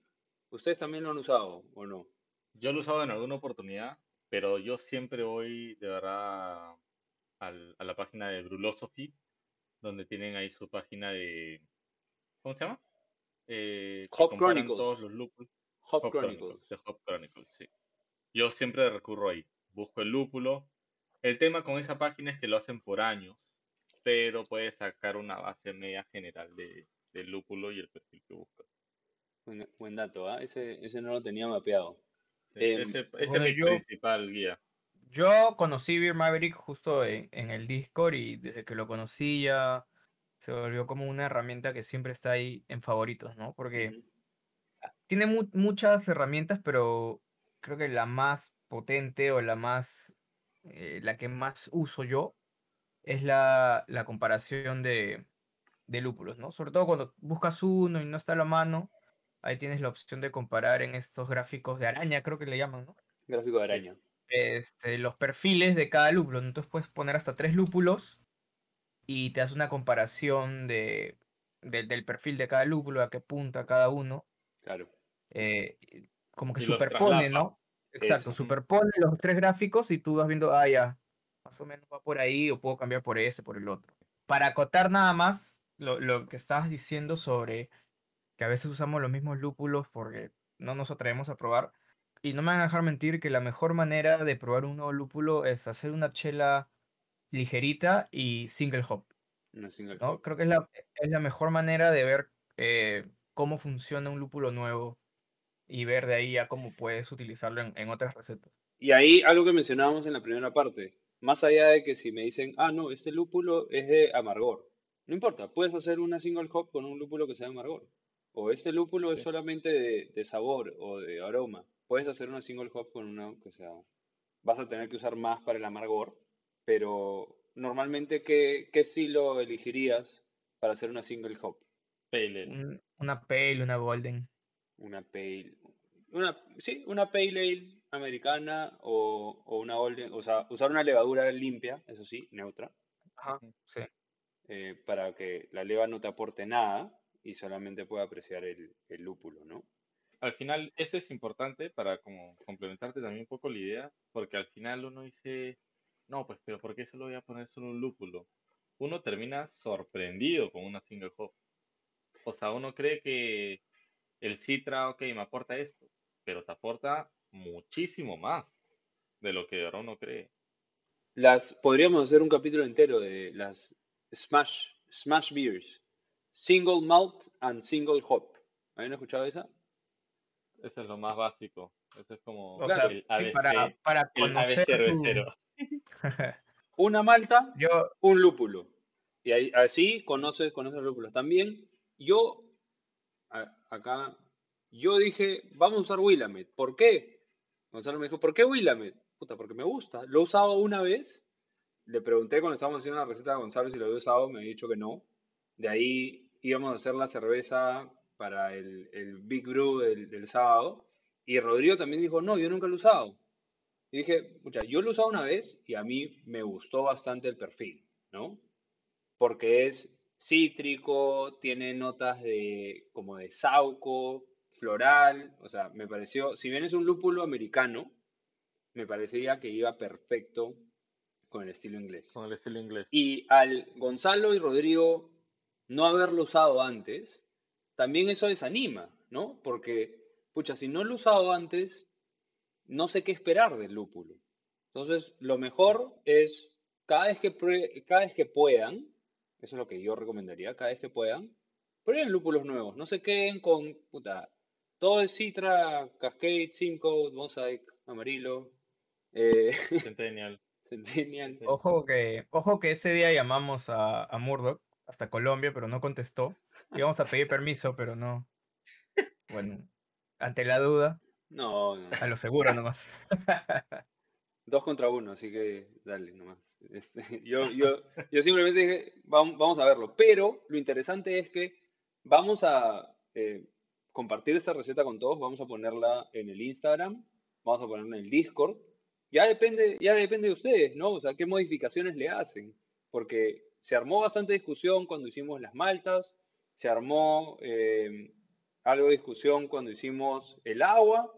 ¿Ustedes también lo han usado o no? Yo lo he usado en alguna oportunidad, pero yo siempre voy de verdad al- a la página de Brulosophy, donde tienen ahí su página de, ¿cómo se llama? Eh, Hop Chronicles. todos los lúpulos. Hop, Hop Chronicles. de Hop Chronicles, sí. Yo siempre recurro ahí, busco el lúpulo. El tema con esa página es que lo hacen por años, pero puedes sacar una base media general de, del lúpulo y el perfil que buscas. Buen, buen dato, ¿ah? Ese, ese no lo tenía mapeado. Sí, Em, ese, ese bueno, es mi yo- principal guía. Yo conocí Beer Maverick justo en, en el Discord y desde que lo conocí ya se volvió como una herramienta que siempre está ahí en favoritos, ¿no? Porque. Tiene mu- muchas herramientas, pero creo que la más potente o la más, eh, la que más uso yo es la, la comparación de, de lúpulos, ¿no? Sobre todo cuando buscas uno y no está a la mano, ahí tienes la opción de comparar en estos gráficos de araña, creo que le llaman, ¿no? Gráfico de araña. Este, los perfiles de cada lúpulo. Entonces puedes poner hasta tres lúpulos y te hace una comparación de, de- del perfil de cada lúpulo, a qué punta cada uno. Claro. Eh, como que Y superpone. ¿no? Exacto, Eso. superpone los tres gráficos y tú vas viendo, ah, ya, más o menos va por ahí o puedo cambiar por ese, por el otro. Para acotar nada más lo, lo que estabas diciendo sobre que a veces usamos los mismos lúpulos porque no nos atrevemos a probar. Y no me van a dejar mentir que la mejor manera de probar un nuevo lúpulo es hacer una chela ligerita y single hop, Una single ¿no? hop. Creo que es la, es la mejor manera de ver eh, cómo funciona un lúpulo nuevo y ver de ahí ya cómo puedes utilizarlo en, en otras recetas. Y ahí algo que mencionábamos en la primera parte, más allá de que si me dicen, ah, no, este lúpulo es de amargor, no importa, puedes hacer una single hop con un lúpulo que sea de amargor. O este lúpulo es solamente de, de sabor o de aroma, puedes hacer una single hop con una que sea, vas a tener que usar más para el amargor, pero normalmente, ¿qué, qué estilo elegirías para hacer una single hop? Pale ale. Un- una pale, una golden. Una pale, una, sí, una pale ale americana o, o una golden, o sea, usar una levadura limpia, eso sí, neutra, Ajá, sí. eh, para que la leva no te aporte nada y solamente pueda apreciar el, el lúpulo, ¿no? Al final, eso es importante para como complementarte también un poco la idea, porque al final uno dice, no, pues, pero ¿por qué solo voy a poner solo un lúpulo? Uno termina sorprendido con una single hop. O sea, uno cree que el Citra, ok, me aporta esto, pero te aporta muchísimo más de lo que ahora uno cree. Las, podríamos hacer un capítulo entero de las Smash, Smash Beers, Single Malt and Single Hop. ¿Habían escuchado esa? Eso es lo más básico. Eso es como O Claro, el sí, ABC, para, para el conocer ABC cervecero. <laughs> Una malta, Yo, un lúpulo. Y ahí, así conoces, conoces los lúpulos. También yo, a- acá, yo dije, vamos a usar Willamette. ¿Por qué? Gonzalo me dijo, ¿por qué Willamette? Puta, porque me gusta. Lo he usado una vez. Le pregunté cuando estábamos haciendo una receta a Gonzalo si lo había usado. Me había dicho que no. De ahí íbamos a hacer la cerveza para el, el Big Brew del, del sábado. Y Rodrigo también dijo, no, yo nunca lo he usado. Y dije, pucha, yo lo he usado una vez y a mí me gustó bastante el perfil, ¿no? Porque es cítrico, tiene notas de como de sauco, floral, o sea, me pareció, si bien es un lúpulo americano, me parecía que iba perfecto con el estilo inglés. Con el estilo inglés. Y al Gonzalo y Rodrigo no haberlo usado antes, también eso desanima, ¿no? Porque, pucha, si no lo he usado antes, no sé qué esperar del lúpulo. Entonces, lo mejor es, cada vez que, cada vez que puedan, eso es lo que yo recomendaría, cada vez que puedan, prueben lúpulos nuevos. No se queden con, puta, todo es Citra, Cascade, Simcoe, Mosaic, Amarillo, eh, <laughs> Centennial. Centennial. ojo que, ojo que ese día llamamos a, a Murdoch hasta Colombia, pero no contestó. Íbamos a pedir permiso, pero no. Bueno, ante la duda, No, no. a lo seguro nomás. Dos contra uno, así que dale nomás. Este, yo, yo, yo simplemente dije, vamos, vamos a verlo. Pero lo interesante es que vamos a eh, compartir esta receta con todos, vamos a ponerla en el Instagram, vamos a ponerla en el Discord. Ya depende, ya depende de ustedes, ¿no? O sea, qué modificaciones le hacen. Porque se armó bastante discusión cuando hicimos las maltas, se armó eh, algo de discusión cuando hicimos el agua.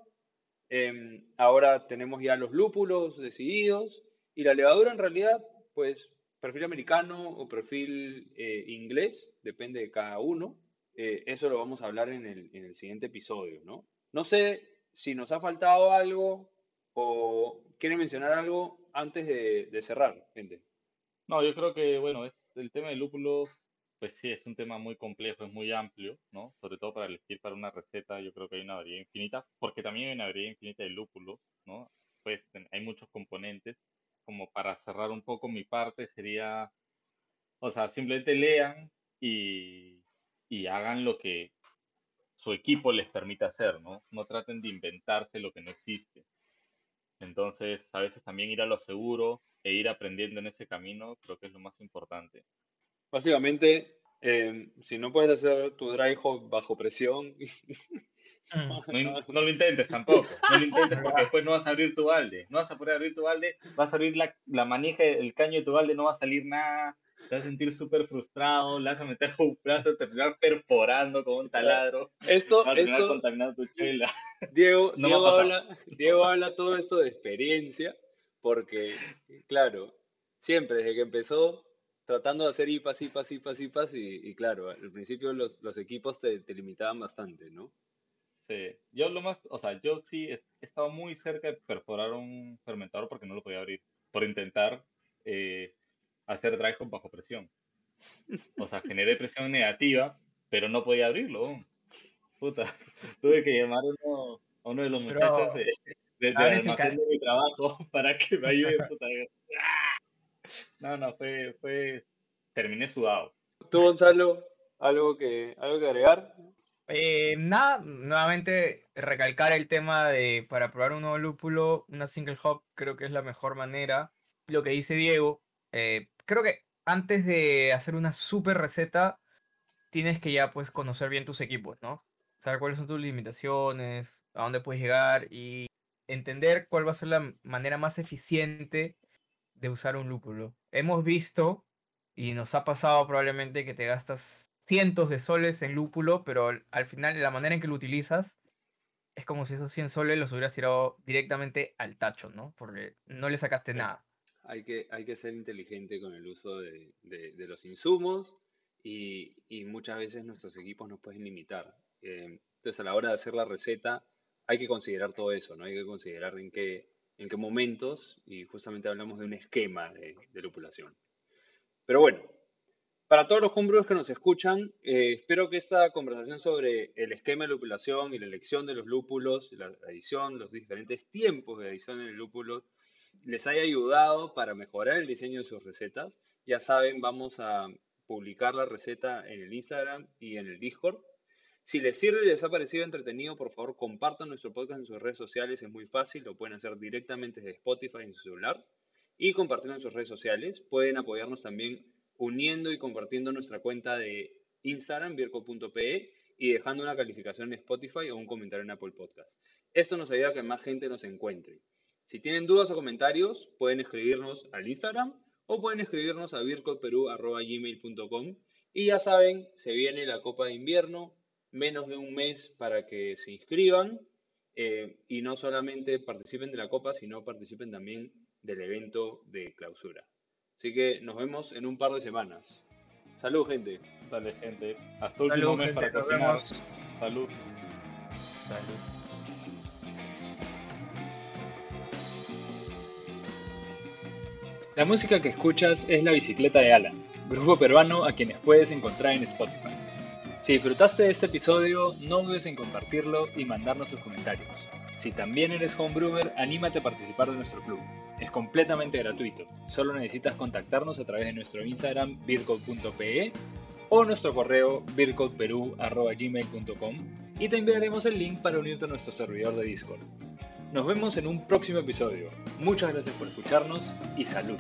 Em, ahora tenemos ya los lúpulos decididos y la levadura en realidad, pues perfil americano o perfil eh, inglés, depende de cada uno. Eh, eso lo vamos a hablar en el, en el siguiente episodio, ¿no? No sé si nos ha faltado algo o quieren mencionar algo antes de, cerrar, gente. No, yo creo que, bueno, es el tema de lúpulos, pues sí, es un tema muy complejo, es muy amplio, ¿no? Sobre todo para elegir para una receta, yo creo que hay una variedad infinita, porque también hay una variedad infinita de lúpulos, ¿no? Pues hay muchos componentes. Como para cerrar un poco mi parte sería, o sea, simplemente lean y, y hagan lo que su equipo les permita hacer, ¿no? No traten de inventarse lo que no existe. Entonces, a veces también ir a lo seguro e ir aprendiendo en ese camino, creo que es lo más importante. Básicamente, eh, si no puedes hacer tu dry hop bajo presión, <laughs> no, no, lo intentes tampoco, no lo intentes porque después no vas a abrir tu balde, no vas a poder abrir tu balde, vas a abrir la, la manija, el caño de tu balde, no va a salir nada, te vas a sentir súper frustrado, le vas a meter un brazo, a terminar perforando con un taladro, esto, vas a esto, contaminando tu chela. Diego, No Diego, habla, Diego habla todo esto de experiencia, porque, claro, siempre desde que empezó, tratando de hacer IPAs, IPAs, IPAs, IPAs, y, y claro, al principio los, los equipos te, te limitaban bastante, ¿no? Sí, yo lo más, o sea, yo sí he he estado muy cerca de perforar un fermentador porque no lo podía abrir, por intentar eh, hacer dry hop bajo presión. O sea, generé presión negativa, pero no podía abrirlo. Puta, <laughs> tuve que llamar a uno, a uno de los Pero, muchachos de, de, de almacén de mi trabajo <laughs> para que me ayude. <laughs> Puta. No, no, fue, fue, terminé sudado. ¿Tú, Gonzalo, algo que, algo que agregar? Eh, nada, nuevamente recalcar el tema de para probar un nuevo lúpulo, una single hop creo que es la mejor manera. Lo que dice Diego, eh, creo que antes de hacer una super receta, tienes que ya pues conocer bien tus equipos, ¿no? Saber cuáles son tus limitaciones, a dónde puedes llegar y entender cuál va a ser la manera más eficiente de usar un lúpulo. Hemos visto y nos ha pasado probablemente que te gastas cientos de soles en lúpulo, pero al- al final la manera en que lo utilizas es como si esos 100 soles los hubieras tirado directamente al tacho, ¿no? Porque no le sacaste nada. Hay que, hay que ser inteligente con el uso de, de- los insumos y, y muchas veces nuestros equipos nos pueden limitar. Eh, entonces, a la hora de hacer la receta, hay que considerar todo eso, ¿no? Hay que considerar en qué, en qué momentos, y justamente hablamos de un esquema de, de lupulación. Pero bueno, para todos los homebrewers que nos escuchan, eh, espero que esta conversación sobre el esquema de lupulación y la elección de los lúpulos, la adición, los diferentes tiempos de adición en el lúpulo, les haya ayudado para mejorar el diseño de sus recetas. Ya saben, vamos a publicar la receta en el Instagram y en el Discord. Si les sirve y les ha parecido entretenido, por favor compartan nuestro podcast en sus redes sociales. Es muy fácil, lo pueden hacer directamente desde Spotify en su celular y compartirlo en sus redes sociales. Pueden apoyarnos también uniendo y compartiendo nuestra cuenta de Instagram, virco.pe, y dejando una calificación en Spotify o un comentario en Apple Podcast. Esto nos ayuda a que más gente nos encuentre. Si tienen dudas o comentarios, pueden escribirnos al Instagram o pueden escribirnos a vircoperú.gmail.com y ya saben, se viene la Copa de Invierno, menos de un mes para que se inscriban eh, y no solamente participen de la Copa, sino participen también del evento de clausura. Así que nos vemos en un par de semanas. Salud, gente. Dale, gente. Hasta último Salud, mes gente, para vemos. Salud. Salud. La música que escuchas es La Bicicleta de Alan, grupo peruano a quienes puedes encontrar en Spotify. Si disfrutaste de este episodio, no dudes en compartirlo y mandarnos tus comentarios. Si también eres homebrewer, anímate a participar de nuestro club. Es completamente gratuito. Solo necesitas contactarnos a través de nuestro Instagram vircode.pe o nuestro correo vircodeperú.gmail.com y te enviaremos el link para unirte a nuestro servidor de Discord. Nos vemos en un próximo episodio. Muchas gracias por escucharnos y salud.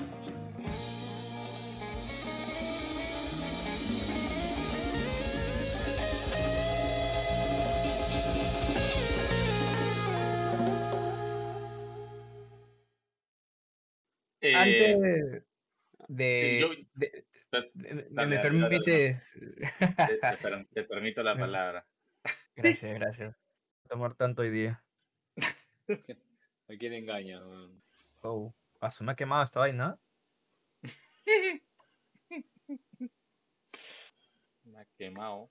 Eh, Antes sí, de, yo- de- te- de- me, dale, me dale, dale, permites. <laughs> te- te per- te permito la palabra. Gracias, gracias. Tomar tanto hoy día. <laughs> ¿A quién engaña? weón? Oh, se me ha quemado esta vaina. <laughs> Me ha quemado.